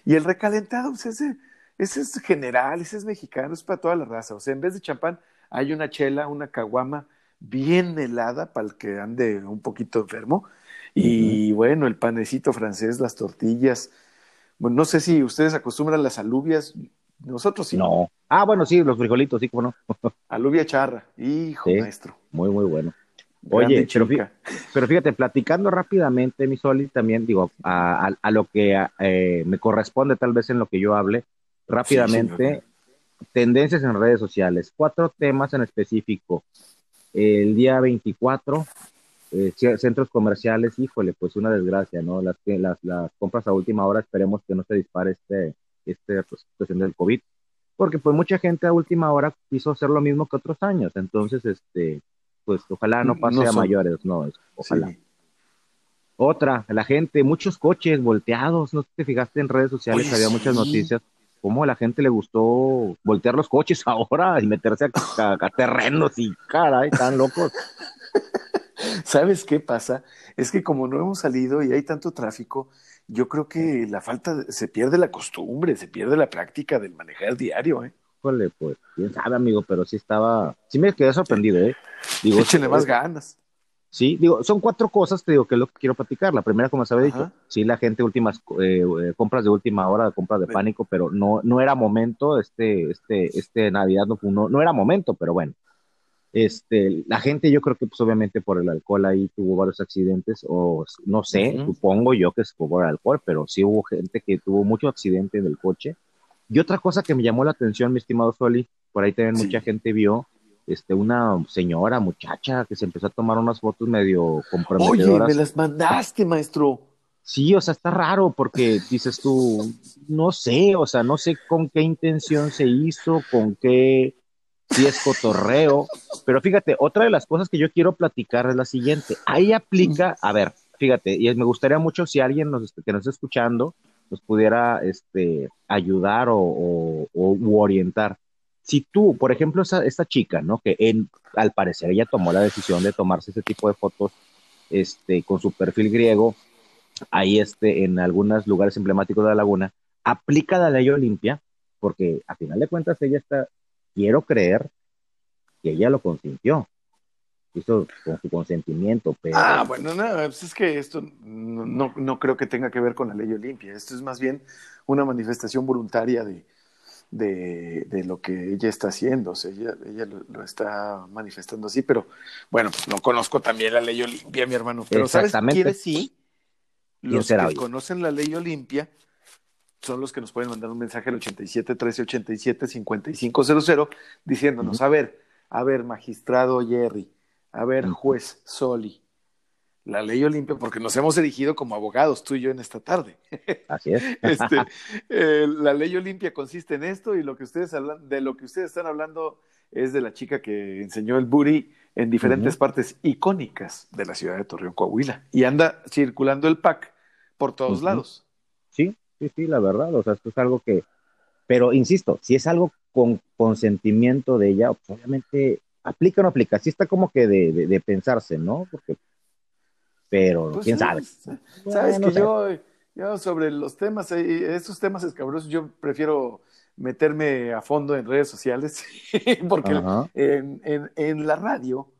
Speaker 3: Y el recalentado, pues ese, ese es general, ese es mexicano, es para toda la raza. O sea, en vez de champán, hay una chela, una caguama bien helada para el que ande un poquito enfermo. Y bueno, el panecito francés, las tortillas. Bueno, no sé si ustedes acostumbran las alubias. Nosotros sí.
Speaker 5: No. Ah, bueno, sí, los frijolitos, sí, como no. [LAUGHS]
Speaker 3: Alubia charra. Hijo,
Speaker 5: Sí.
Speaker 3: maestro.
Speaker 5: Muy, muy bueno. Oye, pero, fíjate, platicando rápidamente, mi Soli, también digo, a, a- a lo que eh, me corresponde tal vez en lo que yo hable, rápidamente, tendencias en redes sociales, cuatro temas en específico. El día 24, eh, centros comerciales, híjole, pues una desgracia, ¿no? Las, las, las compras a última hora, esperemos que no se dispare este, este pues, situación del COVID, porque pues mucha gente a última hora quiso hacer lo mismo que otros años, entonces, este, pues ojalá no pase
Speaker 3: No
Speaker 5: a mayores, no, ojalá.
Speaker 3: Sí.
Speaker 5: Otra, la gente, muchos coches volteados, no te fijaste en redes sociales,
Speaker 3: Oye,
Speaker 5: había muchas noticias, cómo a la gente le gustó voltear los coches [LAUGHS] ahora y meterse a, a- a terrenos y caray, tan locos. [LAUGHS]
Speaker 3: ¿Sabes qué pasa? Es que como no hemos salido y hay tanto tráfico, yo creo que la falta, se pierde la costumbre, se pierde la práctica del manejar diario, ¿eh?
Speaker 5: Híjole, pues, quién sabe, amigo, pero sí estaba, sí me quedé sorprendido, ¿eh? Digo,
Speaker 3: Échenle
Speaker 5: eh,
Speaker 3: más ganas.
Speaker 5: Sí, digo, son cuatro cosas, te digo, que es lo que quiero platicar. La primera, como se había
Speaker 3: Ajá.
Speaker 5: dicho, sí, la gente últimas, eh, eh, compras de última hora, compras de pánico, pero no, no era momento, este, este, este Navidad no, no, no era momento, pero bueno. Este, la gente, yo creo que, pues, obviamente por el alcohol ahí tuvo varios accidentes, o no sé, supongo yo que es por el alcohol, pero sí hubo gente que tuvo mucho accidente en el coche. Y otra cosa que me llamó la atención, mi estimado Soli, por ahí también
Speaker 3: Sí.
Speaker 5: mucha gente vio, este, una señora, muchacha, que se empezó a tomar unas fotos medio
Speaker 3: Oye,
Speaker 5: comprometedoras.
Speaker 3: me las mandaste, maestro.
Speaker 5: Sí, o sea, está raro porque dices tú, no sé, o sea, no sé con qué intención se hizo, con qué, si es cotorreo, pero fíjate, otra de las cosas que yo quiero platicar es la siguiente, ahí aplica, a ver, fíjate, y me gustaría mucho si alguien nos, que nos está escuchando nos pudiera este, ayudar o, orientar. Si tú, por ejemplo, esa, esta chica, ¿no? Que en, al parecer ella tomó la decisión de tomarse ese tipo de fotos este, con su perfil griego, ahí este, en algunos lugares emblemáticos de la laguna, aplica la ley Olimpia, porque a final de cuentas ella está, quiero creer que ella lo consintió, hizo con su consentimiento, pero
Speaker 3: Ah, bueno, no, pues es que esto no, no, no creo que tenga que ver con la ley Olimpia. Esto es más bien una manifestación voluntaria de, de, de lo que ella está haciendo. O sea, ella, ella lo, lo está manifestando así, pero bueno, pues no conozco también la ley Olimpia, mi hermano. Pero ¿sabes
Speaker 5: Exactamente.
Speaker 3: sí?
Speaker 5: ¿Quién
Speaker 3: Los
Speaker 5: será,
Speaker 3: que conocen la ley Olimpia son los que nos pueden mandar un mensaje al 87 13 87 5500 diciéndonos, a ver, a ver, magistrado Jerry, a ver, juez Soli, la ley Olimpia, porque nos hemos erigido como abogados, tú y yo en esta tarde. [LAUGHS]
Speaker 5: Así es. [LAUGHS]
Speaker 3: Este, eh, la ley Olimpia consiste en esto y lo que ustedes hablan, de lo que ustedes están hablando es de la chica que enseñó el booty en diferentes partes icónicas de la ciudad de Torreón, Coahuila. Y anda circulando el pack por todos lados.
Speaker 5: Sí, sí, sí, la verdad. O sea, esto es algo que. Pero insisto, si es algo con consentimiento de ella, pues, obviamente aplica o no aplica. Sí está como que de, de- de pensarse, ¿no? Porque. Pero
Speaker 3: Pues,
Speaker 5: quién sabe.
Speaker 3: Sabes,
Speaker 5: Bueno,
Speaker 3: que yo, yo sobre los temas, eh, esos temas escabrosos, yo prefiero meterme a fondo en redes sociales, [LAUGHS] porque en, en, en la radio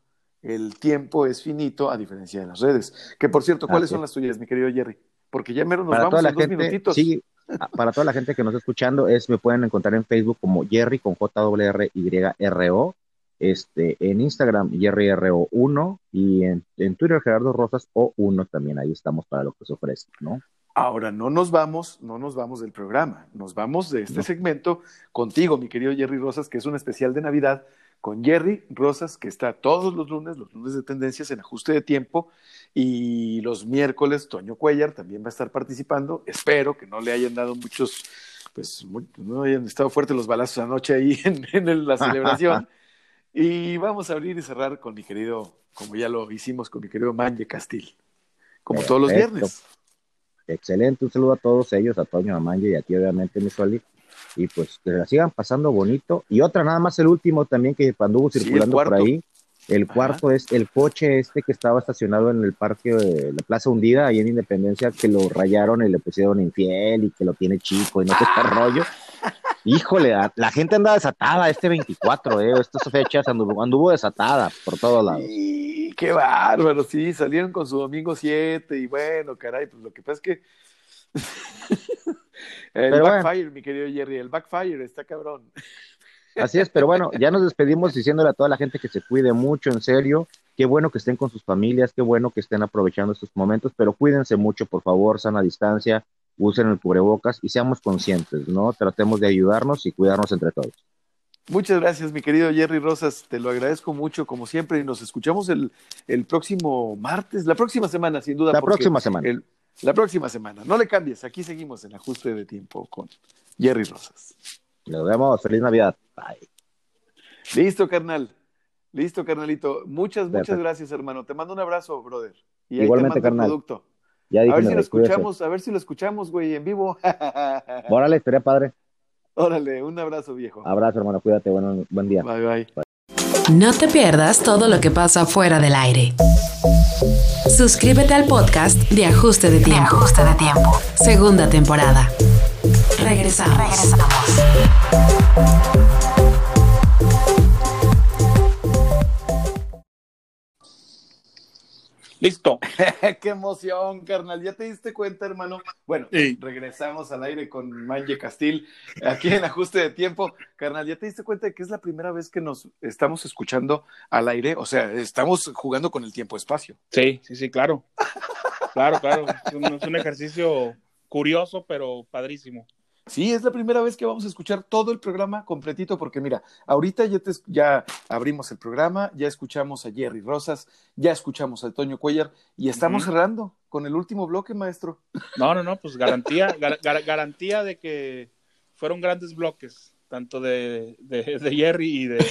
Speaker 3: el tiempo es finito a diferencia de las redes. Que por cierto, ¿cuáles son las tuyas, mi querido Jerry? Porque ya mero nos
Speaker 5: para
Speaker 3: vamos
Speaker 5: toda la
Speaker 3: en dos
Speaker 5: gente,
Speaker 3: minutitos.
Speaker 5: sí, para toda la gente que nos está escuchando, es, me pueden encontrar en Facebook como Jerry con J R Y R O, este, en Instagram Jerry R O 1 y en, en Twitter Gerardo Rosas o 1 también, ahí estamos para lo que se ofrece, ¿no?
Speaker 3: Ahora, no nos vamos, no nos vamos del programa, nos vamos de este
Speaker 5: No.
Speaker 3: segmento contigo, mi querido Jerry Rosas, que es un especial de Navidad con Jerry Rosas, que está todos los lunes, los lunes de tendencias en ajuste de tiempo, y los miércoles Toño Cuellar también va a estar participando. Espero que no le hayan dado muchos, pues muy- no hayan estado fuertes los balazos anoche ahí [LAUGHS] en, en la celebración. [LAUGHS] y vamos a abrir y cerrar con mi querido, como ya lo hicimos con mi querido Manje Castil, como todos los viernes.
Speaker 5: Excelente, un saludo a todos ellos, a Toño, a Manje y a ti, obviamente, mi Sueli. Y pues que la sigan pasando bonito. Y otra, nada más el último también que anduvo
Speaker 3: Sí,
Speaker 5: circulando por
Speaker 3: cuarto.
Speaker 5: ahí. El
Speaker 3: Ajá.
Speaker 5: cuarto es el coche este que estaba estacionado en el parque de la Plaza Hundida, ahí en Independencia, que lo rayaron y le pusieron infiel y que lo tiene chico y no sé qué rollo. Híjole, la gente anda desatada este 24, eh, estas fechas anduvo, anduvo desatada por todos lados.
Speaker 3: Y qué bárbaro, sí, salieron con su domingo 7 y bueno, caray, pues lo que pasa es que [LAUGHS] el
Speaker 5: Pero bueno.
Speaker 3: backfire, mi querido Jerry, el backfire está cabrón.
Speaker 5: Así es, pero bueno, ya nos despedimos diciéndole a toda la gente que se cuide mucho, en serio. Qué bueno que estén con sus familias, qué bueno que estén aprovechando estos momentos, pero cuídense mucho, por favor, sana distancia, usen el cubrebocas y seamos conscientes, ¿no? Tratemos de ayudarnos y cuidarnos entre todos.
Speaker 3: Muchas gracias, mi querido Jerry Rosas, te lo agradezco mucho como siempre y nos escuchamos el, el próximo martes, la próxima semana, sin duda.
Speaker 5: La próxima semana.
Speaker 3: el- la próxima semana, no le cambies, aquí seguimos en ajuste de tiempo con Jerry Rosas.
Speaker 5: Nos vemos, feliz Navidad. Bye.
Speaker 3: Listo, carnal. Listo, carnalito. Muchas, muchas
Speaker 5: Perfecto.
Speaker 3: gracias, hermano. Te mando un abrazo, brother. Y ahí
Speaker 5: Igualmente,
Speaker 3: te mando
Speaker 5: carnal.
Speaker 3: producto.
Speaker 5: Ya
Speaker 3: A ver si lo escuchamos, a ver si lo escuchamos, güey, en vivo. [LAUGHS]
Speaker 5: Órale, estaría padre.
Speaker 3: Órale, un abrazo, viejo.
Speaker 5: Abrazo, hermano, cuídate, bueno, buen día.
Speaker 3: Bye, bye.
Speaker 1: No te pierdas todo lo que pasa fuera del aire. Suscríbete al podcast de Ajuste de Tiempo. Ajuste de Tiempo. Segunda temporada. Regresamos.
Speaker 2: Listo. [LAUGHS]
Speaker 3: Qué emoción, carnal. ¿Ya te diste cuenta, hermano? Bueno,
Speaker 2: Sí.
Speaker 3: regresamos al aire con Manje Castil, aquí en ajuste de tiempo. Carnal, ¿ya te diste cuenta de que es la primera vez que nos estamos escuchando al aire? O sea, estamos jugando con el tiempo-espacio.
Speaker 2: Sí, sí, sí, claro. Claro, claro. Es un, es un ejercicio curioso, pero padrísimo.
Speaker 3: Sí, es la primera vez que vamos a escuchar todo el programa completito, porque mira, ahorita ya, te- ya abrimos el programa, ya escuchamos a Jerry Rosas, ya escuchamos a Toño Cuellar y estamos cerrando con el último bloque, maestro.
Speaker 2: No, no, no, pues garantía, gar- gar- garantía de que fueron grandes bloques, tanto de, de, de Jerry y de,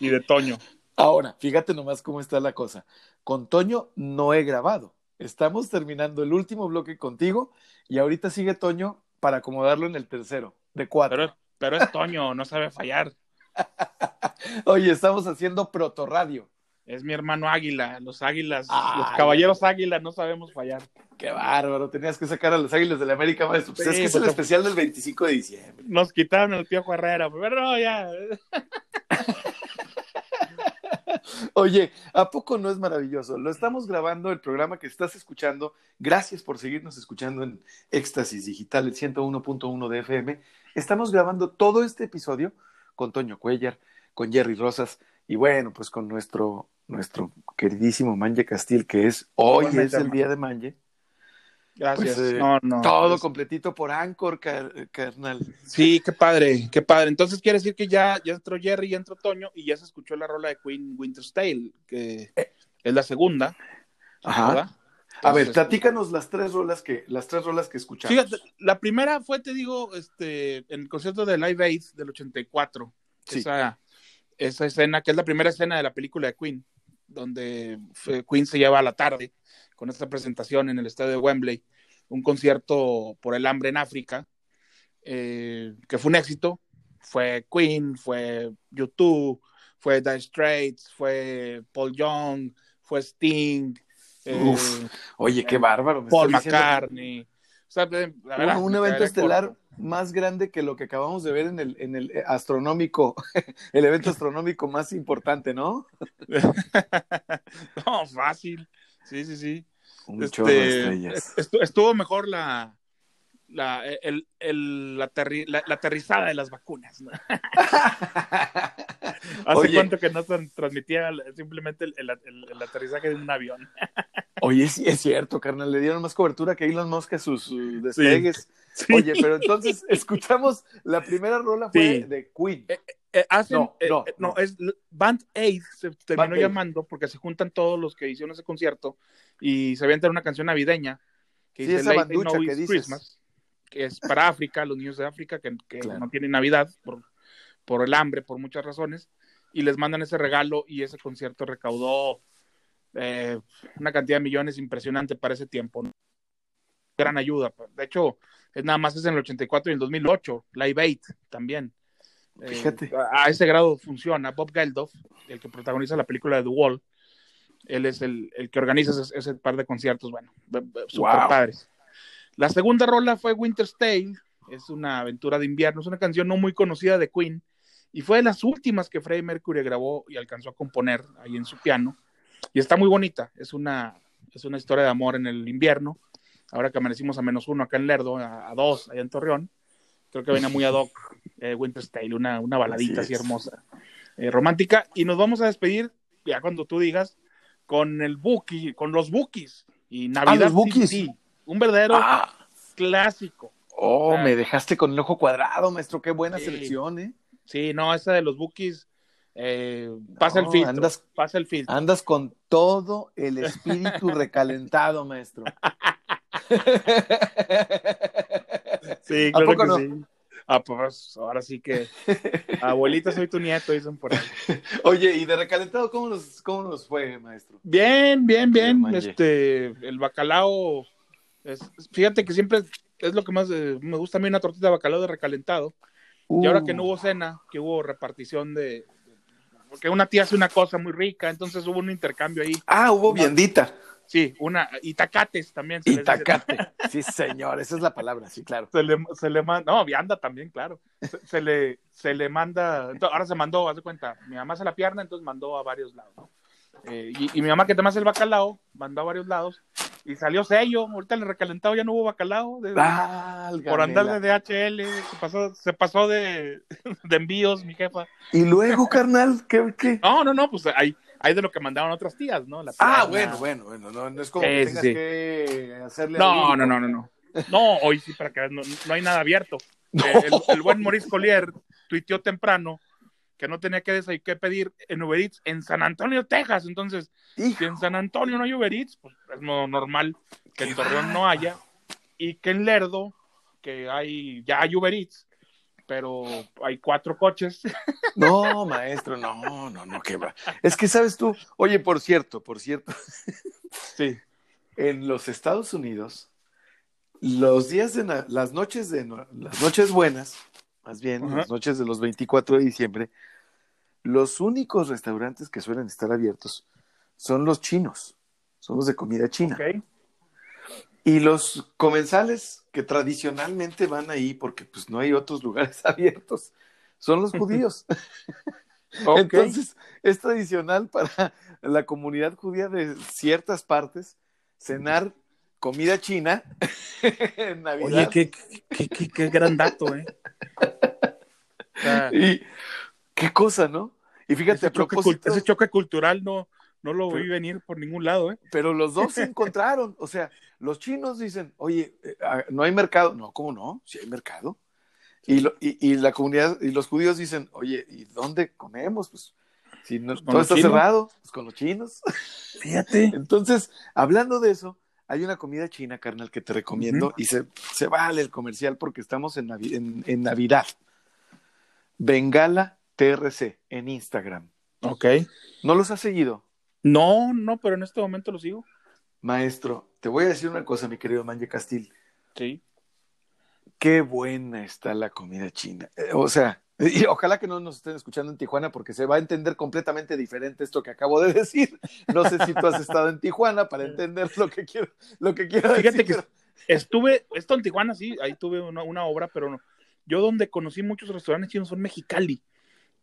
Speaker 2: y de Toño.
Speaker 3: Ahora, fíjate nomás cómo está la cosa. Con Toño no he grabado. Estamos terminando el último bloque contigo y ahorita sigue Toño para acomodarlo en el tercero, de cuatro.
Speaker 2: Pero, pero es Toño, no sabe fallar. [LAUGHS]
Speaker 3: Oye, estamos haciendo protorradio.
Speaker 2: Es mi hermano Águila, los águilas,
Speaker 3: Ay.
Speaker 2: los caballeros Águila no sabemos fallar.
Speaker 3: Qué bárbaro, tenías que sacar a los Águilas del América, maestro. Pues
Speaker 2: Sí,
Speaker 3: es que es el especial del 25 de diciembre.
Speaker 2: Nos quitaron el Piojo Herrera, pero no, ya. [LAUGHS]
Speaker 3: Oye, ¿a poco no es maravilloso? Lo estamos grabando, el programa que estás escuchando. Gracias por seguirnos escuchando en Éxtasis Digital, el 101.1 de FM. Estamos grabando todo este episodio con Toño Cuellar, con Jerry Rosas y bueno, pues con nuestro, nuestro queridísimo Manje Castil, que es hoy
Speaker 2: Igualmente,
Speaker 3: es el día de Manje.
Speaker 2: Gracias.
Speaker 3: Pues, eh,
Speaker 2: no, no.
Speaker 3: Todo
Speaker 2: Pues,
Speaker 3: completito por Anchor, car- carnal.
Speaker 2: Sí, qué padre, qué padre. Entonces quiere decir que ya, ya entró Jerry, ya entró Toño y ya se escuchó la rola de Queen Winter's Tale, que es la segunda,
Speaker 3: Ajá.
Speaker 2: ¿verdad?
Speaker 3: A ver, platícanos las tres rolas que, las tres rolas que escuchamos.
Speaker 2: Fíjate, la primera fue, te digo, este, en el concierto de Live Aid del 84.
Speaker 3: Sí.
Speaker 2: Esa, esa escena, que es la primera escena de la película de Queen, donde fue- Queen se lleva a la tarde con esta presentación en el estadio de Wembley, un concierto por el hambre en África, eh, que fue un éxito. Fue Queen, fue YouTube, fue The Straits, fue Paul Young, fue Sting, eh,
Speaker 3: Uf, Oye, qué bárbaro. me
Speaker 2: Paul McCartney. O sea, de- la
Speaker 3: Un,
Speaker 2: verdad,
Speaker 3: un
Speaker 2: me
Speaker 3: evento estelar más grande que lo que acabamos de ver en el, en el astronómico, [LAUGHS] el evento astronómico más importante, ¿no? [LAUGHS]
Speaker 2: no, fácil. Sí, sí, sí.
Speaker 3: Un
Speaker 2: Este,
Speaker 3: chorro de estrellas.
Speaker 2: estu- estuvo mejor la, la, el, el- la, aterri- la- la aterrizada de las vacunas. ¿no? [LAUGHS] Hace
Speaker 3: Oye.
Speaker 2: cuánto que no se transmitía simplemente el, el- aterrizaje de un avión. [LAUGHS]
Speaker 3: Oye, sí es cierto, carnal, le dieron más cobertura que Elon Musk a sus, sus despegues.
Speaker 2: Sí.
Speaker 3: Oye, pero entonces [LAUGHS] escuchamos, la primera rola fue
Speaker 2: Sí.
Speaker 3: de Queen.
Speaker 2: Eh, hacen,
Speaker 3: No,
Speaker 2: eh,
Speaker 3: no,
Speaker 2: eh, no,
Speaker 3: no.
Speaker 2: es Band Aid, se terminó
Speaker 3: Band Aid.
Speaker 2: llamando porque se juntan todos los que hicieron ese concierto y se avientan una canción navideña que
Speaker 3: Sí,
Speaker 2: dice
Speaker 3: esa
Speaker 2: Late No
Speaker 3: que dices.
Speaker 2: Christmas, que es para África, los niños de África que, que
Speaker 3: Claro.
Speaker 2: no tienen Navidad por, por el hambre, por muchas razones, y les mandan ese regalo y ese concierto recaudó eh, una cantidad de millones impresionante para ese tiempo. ¿no? Gran ayuda. De hecho, es nada más es en el 84 y el 2008, Live Aid también. Eh,
Speaker 3: Fíjate.
Speaker 2: a, a ese grado funciona. Bob Geldof, el que protagoniza la película de The Wall, él es el, el que organiza ese, ese par de conciertos, bueno, super
Speaker 3: Wow.
Speaker 2: padres. La segunda rola fue Winter's Tale, es una aventura de invierno, es una canción no muy conocida de Queen, y fue de las últimas que Freddie Mercury grabó y alcanzó a componer ahí en su piano, y está muy bonita, es una, es una historia de amor en el invierno, ahora que amanecimos a menos uno acá en Lerdo, a, a dos allá en Torreón, creo que venía muy ad hoc eh, Winter's Tale, una, una baladita
Speaker 3: Así
Speaker 2: hermosa, eh, romántica, y nos vamos a despedir, ya cuando tú digas, con el Buki, con los Bookies, y Navidad
Speaker 3: los Bukis.
Speaker 2: sí, sí, un verdadero
Speaker 3: Ah,
Speaker 2: clásico.
Speaker 3: oh,
Speaker 2: Ah.
Speaker 3: me dejaste con el ojo cuadrado, maestro. Qué buena
Speaker 2: Sí.
Speaker 3: selección, ¿eh?
Speaker 2: Sí, no, esa de los Bookies eh, pasa
Speaker 3: No,
Speaker 2: el filtro.
Speaker 3: andas-
Speaker 2: Pasa el filtro.
Speaker 3: Andas con todo el espíritu [LAUGHS] recalentado, maestro. [LAUGHS]
Speaker 2: Sí,
Speaker 3: ¿A
Speaker 2: claro que
Speaker 3: no?
Speaker 2: sí. Ah, pues ahora sí que abuelita soy tu nieto, dicen por ahí. [LAUGHS]
Speaker 3: Oye, ¿y de recalentado cómo nos, cómo nos fue, maestro?
Speaker 2: Bien, bien, bien. Este, el bacalao, es, fíjate que siempre es lo que más eh, me gusta a mí una tortita de bacalao de recalentado. Y ahora que no hubo cena, que hubo repartición de, porque una tía hace una cosa muy rica, entonces hubo un intercambio ahí.
Speaker 3: Ah, hubo viandita.
Speaker 2: Sí, una, y tacates también. se dice.
Speaker 3: Itacate. [LAUGHS] Sí, señor, esa es la palabra, sí, claro.
Speaker 2: Se le, se le manda, no, vianda también, claro. Se, se le, se le manda, entonces, ahora se mandó, haz de cuenta, mi mamá hace la pierna, entonces mandó a varios lados. ¿no? Eh, y, y mi mamá que hace el bacalao, mandó a varios lados, y salió sello, ahorita el recalentado ya no hubo bacalao, de- por andar de DHL, se pasó, se pasó de, [LAUGHS] de envíos, mi jefa.
Speaker 3: Y luego, carnal, ¿qué? qué?
Speaker 2: No, no, no, pues hay, hay de lo que mandaban otras tías, ¿no? La
Speaker 3: Ah, bueno, bueno, bueno, no, no es como que tengas
Speaker 2: sí.
Speaker 3: que hacerle
Speaker 2: No, no, no, no, no. No, hoy sí, para que no, no hay nada abierto. [LAUGHS] Eh, el, el buen Maurice Collier tuiteó temprano que no tenía que, que pedir en Uber Eats en San Antonio, Texas. Entonces,
Speaker 3: Hijo,
Speaker 2: si en San Antonio no hay Uber Eats, pues es no- normal que en Torreón no haya. Y que en Lerdo, que hay, ya hay Uber Eats, pero hay cuatro coches. [LAUGHS]
Speaker 3: No, maestro, no, no, no, qué va. Es que sabes tú, oye, por cierto, por cierto, [LAUGHS]
Speaker 2: Sí.
Speaker 3: en los Estados Unidos, los días de las noches de las noches buenas, más bien, las noches de los 24 de diciembre, los únicos restaurantes que suelen estar abiertos son los chinos, son los de comida china. Y los comensales que tradicionalmente van ahí porque pues no hay otros lugares [LAUGHS] abiertos, son los judíos. [LAUGHS] Entonces, es tradicional para la comunidad judía de ciertas partes cenar comida china [LAUGHS] en Navidad.
Speaker 2: Oye, qué, qué, qué, qué gran dato, ¿eh? O sea,
Speaker 3: Y qué cosa, ¿no? Y fíjate,
Speaker 2: ese,
Speaker 3: a
Speaker 2: choque,
Speaker 3: propósito,
Speaker 2: ese choque cultural no, no lo vi venir por ningún lado, ¿eh?
Speaker 3: pero los dos se encontraron. O sea, los chinos dicen, oye, eh, no hay mercado. No, ¿cómo no? Sí hay mercado. Y, lo- y, y la comunidad, y los judíos dicen, oye, ¿y dónde comemos? Pues si no- todo
Speaker 2: los
Speaker 3: está
Speaker 2: chinos.
Speaker 3: cerrado, pues con los chinos. [LAUGHS]
Speaker 2: Fíjate.
Speaker 3: Entonces, hablando de eso, hay una comida china, carnal, que te recomiendo y se, se vale el comercial porque estamos en, Navi- en, en Navidad. Bengala TRC en Instagram.
Speaker 2: Ok.
Speaker 3: ¿No los has seguido?
Speaker 2: No, no, pero en este momento lo sigo.
Speaker 3: Maestro, te voy a decir una cosa, mi querido Manje Castil.
Speaker 2: Sí.
Speaker 3: Qué buena está la comida china. Eh, o sea, y ojalá que no nos estén escuchando en Tijuana porque se va a entender completamente diferente esto que acabo de decir. No sé si tú has estado en Tijuana para entender lo que quiero, lo que quiero
Speaker 2: Fíjate
Speaker 3: decir.
Speaker 2: que estuve, esto en Tijuana, sí, ahí tuve una, una obra, pero no. Yo donde conocí muchos restaurantes chinos en Mexicali,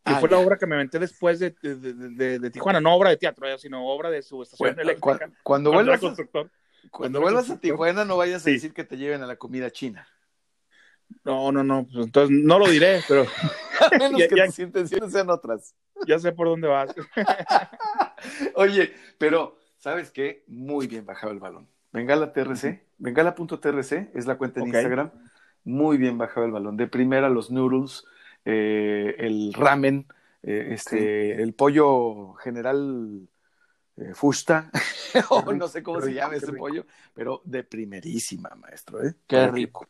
Speaker 2: que
Speaker 3: Ah,
Speaker 2: fue
Speaker 3: ya.
Speaker 2: la obra que me aventé después de, de, de- Tijuana, no obra de teatro, eh, sino obra de su estación
Speaker 3: Bueno,
Speaker 2: eléctrica.
Speaker 3: cua- cuando, vuelvas, a,
Speaker 2: constructor.
Speaker 3: cuando
Speaker 2: cuando
Speaker 3: vuelvas a. Tijuana no vayas a
Speaker 2: Sí.
Speaker 3: decir que te lleven a la comida china.
Speaker 2: No, no, no, pues entonces no lo diré, pero [LAUGHS]
Speaker 3: A menos
Speaker 2: Ya-
Speaker 3: que
Speaker 2: ya-
Speaker 3: tus intenciones sean otras.
Speaker 2: ya sé por dónde vas. [LAUGHS]
Speaker 3: Oye, pero ¿sabes qué? Muy bien bajado el balón. Bengala TRC, bengala.trc es la cuenta en. Instagram. Muy bien bajado el balón. De primera los noodles, eh, el ramen, eh, este, el pollo general eh, fusta, [LAUGHS] o no sé cómo se llama ese
Speaker 2: rico.
Speaker 3: pollo, pero de primerísima, maestro. ¿eh?
Speaker 2: Qué rico.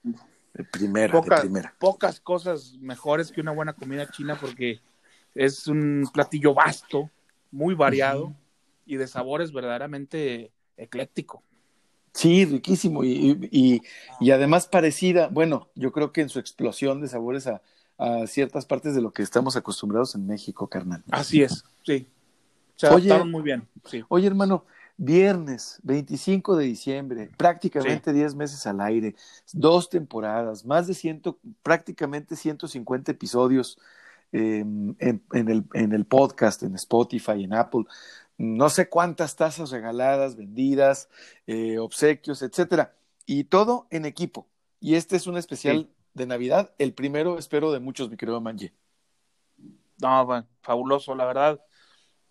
Speaker 3: De primera, de primera.
Speaker 2: pocas cosas mejores que una buena comida china porque es un platillo vasto, muy variado y de sabores verdaderamente ecléctico.
Speaker 3: Sí, riquísimo y, y, y además parecida, bueno, yo creo que en su explosión de sabores a, a ciertas partes de lo que estamos acostumbrados en México, carnal.
Speaker 2: Así es, sí. Se
Speaker 3: Oye.
Speaker 2: adaptaron muy bien, sí.
Speaker 3: Oye, hermano, viernes 25 de diciembre, prácticamente 10 meses al aire, dos temporadas, más de ciento, prácticamente 150 episodios eh, en, en el, en el podcast, en Spotify, en Apple. No sé cuántas tazas regaladas, vendidas, eh, obsequios, etcétera. Y todo en equipo. Y este es un especial
Speaker 2: Sí.
Speaker 3: De Navidad, el primero, espero, de muchos, mi querido Manje.
Speaker 2: No, bueno, fabuloso, la verdad.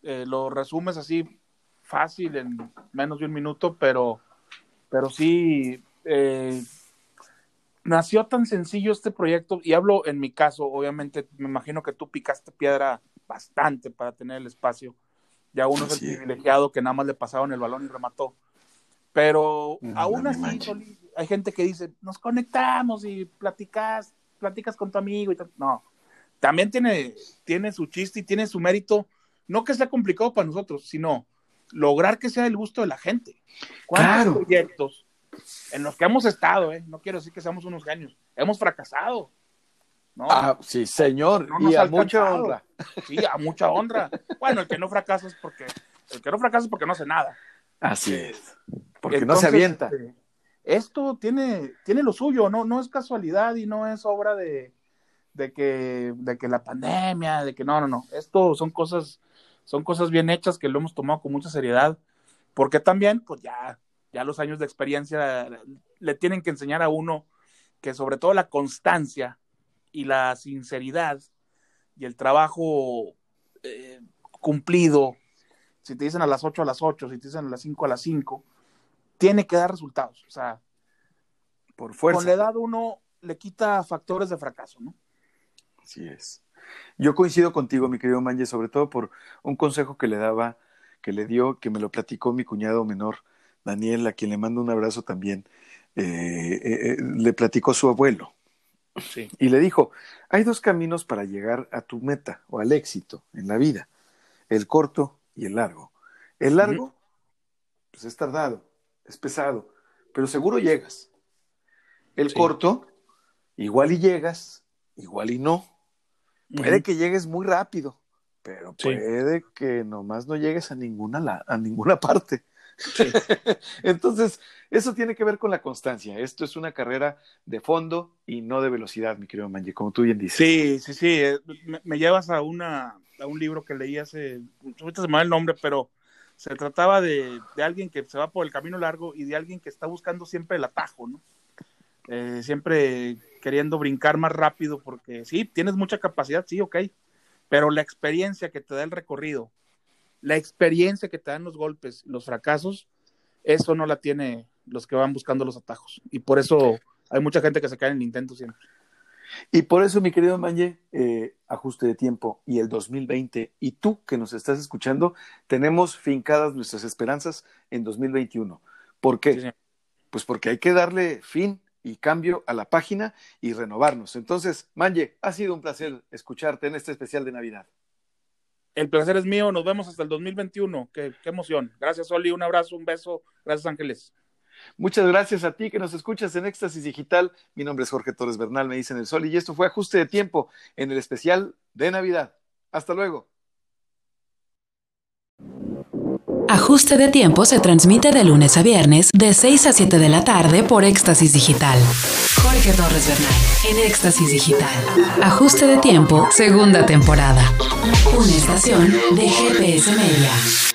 Speaker 2: Eh, lo resumes así fácil en menos de un minuto, pero, pero sí eh, nació tan sencillo este proyecto, y hablo en mi caso, obviamente, me imagino que tú picaste piedra bastante para tener el espacio. Ya uno es el privilegiado que nada más le pasaron el balón y remató. Pero
Speaker 3: No,
Speaker 2: aún
Speaker 3: no
Speaker 2: así. Soli, hay gente que dice, nos conectamos y platicas, platicas con tu amigo y tal. No, también tiene, tiene su chiste y tiene su mérito, no que sea complicado para nosotros, sino lograr que sea el gusto de la gente. ¿Cuántos
Speaker 3: Claro.
Speaker 2: proyectos en los que hemos estado, eh? no quiero decir que seamos unos genios, hemos fracasado? ¿no?
Speaker 3: Ah, sí, señor,
Speaker 2: No
Speaker 3: y a mucha honra.
Speaker 2: Sí, a mucha honra. Bueno, el que no fracasa es porque, el que no fracasa es porque no hace nada.
Speaker 3: Así es. Porque no se avienta.
Speaker 2: este, Esto tiene, tiene lo suyo, no, no es casualidad y no es obra de, de que, de que la pandemia, de que no, no, no. Esto son cosas, son cosas bien hechas que lo hemos tomado con mucha seriedad. Porque también, pues ya, ya los años de experiencia le tienen que enseñar a uno que sobre todo la constancia y la sinceridad y el trabajo eh, cumplido, si te dicen a las 8 a las 8, si te dicen a las 5 a las 5, tiene que dar resultados. O sea,
Speaker 3: Por
Speaker 2: con
Speaker 3: fuerza.
Speaker 2: la edad uno le quita factores de fracaso, ¿no?
Speaker 3: Así es. Yo coincido contigo, mi querido Manje, sobre todo por un consejo que le daba, que le dio, que me lo platicó mi cuñado menor, Daniel, a quien le mando un abrazo también. Eh, eh, eh, le platicó su abuelo
Speaker 2: Sí.
Speaker 3: y le dijo: Hay dos caminos para llegar a tu meta o al éxito en la vida: el corto y el largo. El largo, pues es tardado, es pesado, pero seguro llegas. El
Speaker 2: Sí.
Speaker 3: corto, igual y llegas, igual y no. Puede que llegues muy rápido, pero
Speaker 2: Sí.
Speaker 3: puede que nomás no llegues a ninguna, la- a ninguna [LAUGHS] parte. [LAUGHS] Entonces, eso tiene que ver con la constancia. Esto es una carrera de fondo y no de velocidad, mi querido Manji, como tú bien dices.
Speaker 2: Sí, sí, sí. eh, Me, me llevas a, una, a un libro que leí hace. Ahorita se me va el nombre, pero se trataba de, de alguien que se va por el camino largo y de alguien que está buscando siempre el atajo, ¿no? Eh, siempre queriendo brincar más rápido porque sí, tienes mucha capacidad, sí, ok, pero la experiencia que te da el recorrido, la experiencia que te dan los golpes, los fracasos, eso no la tiene los que van buscando los atajos. Y por eso hay mucha gente que se cae en el intento siempre.
Speaker 3: Y por eso, mi querido Manje, eh, ajuste de tiempo y el 2020, y tú que nos estás escuchando, tenemos fincadas nuestras esperanzas en 2021. ¿Por qué?
Speaker 2: Sí,
Speaker 3: pues porque hay que darle fin y cambio a la página y renovarnos. Entonces, Manje, ha sido un placer escucharte en este especial de Navidad.
Speaker 2: El placer es mío, nos vemos hasta el 2021. Qué, qué emoción. Gracias, Oli, un abrazo, un beso. Gracias, Ángeles.
Speaker 3: Muchas gracias a ti que nos escuchas en Éxtasis Digital. Mi nombre es Jorge Torres Bernal, me dicen el sol, y esto fue Ajuste de Tiempo en el especial de Navidad. Hasta luego.
Speaker 1: Ajuste de Tiempo se transmite de lunes a viernes de 6 a 7 de la tarde por Éxtasis Digital. Jorge Torres Bernal en Éxtasis Digital. Ajuste de Tiempo, segunda temporada. Una estación de GPS Media.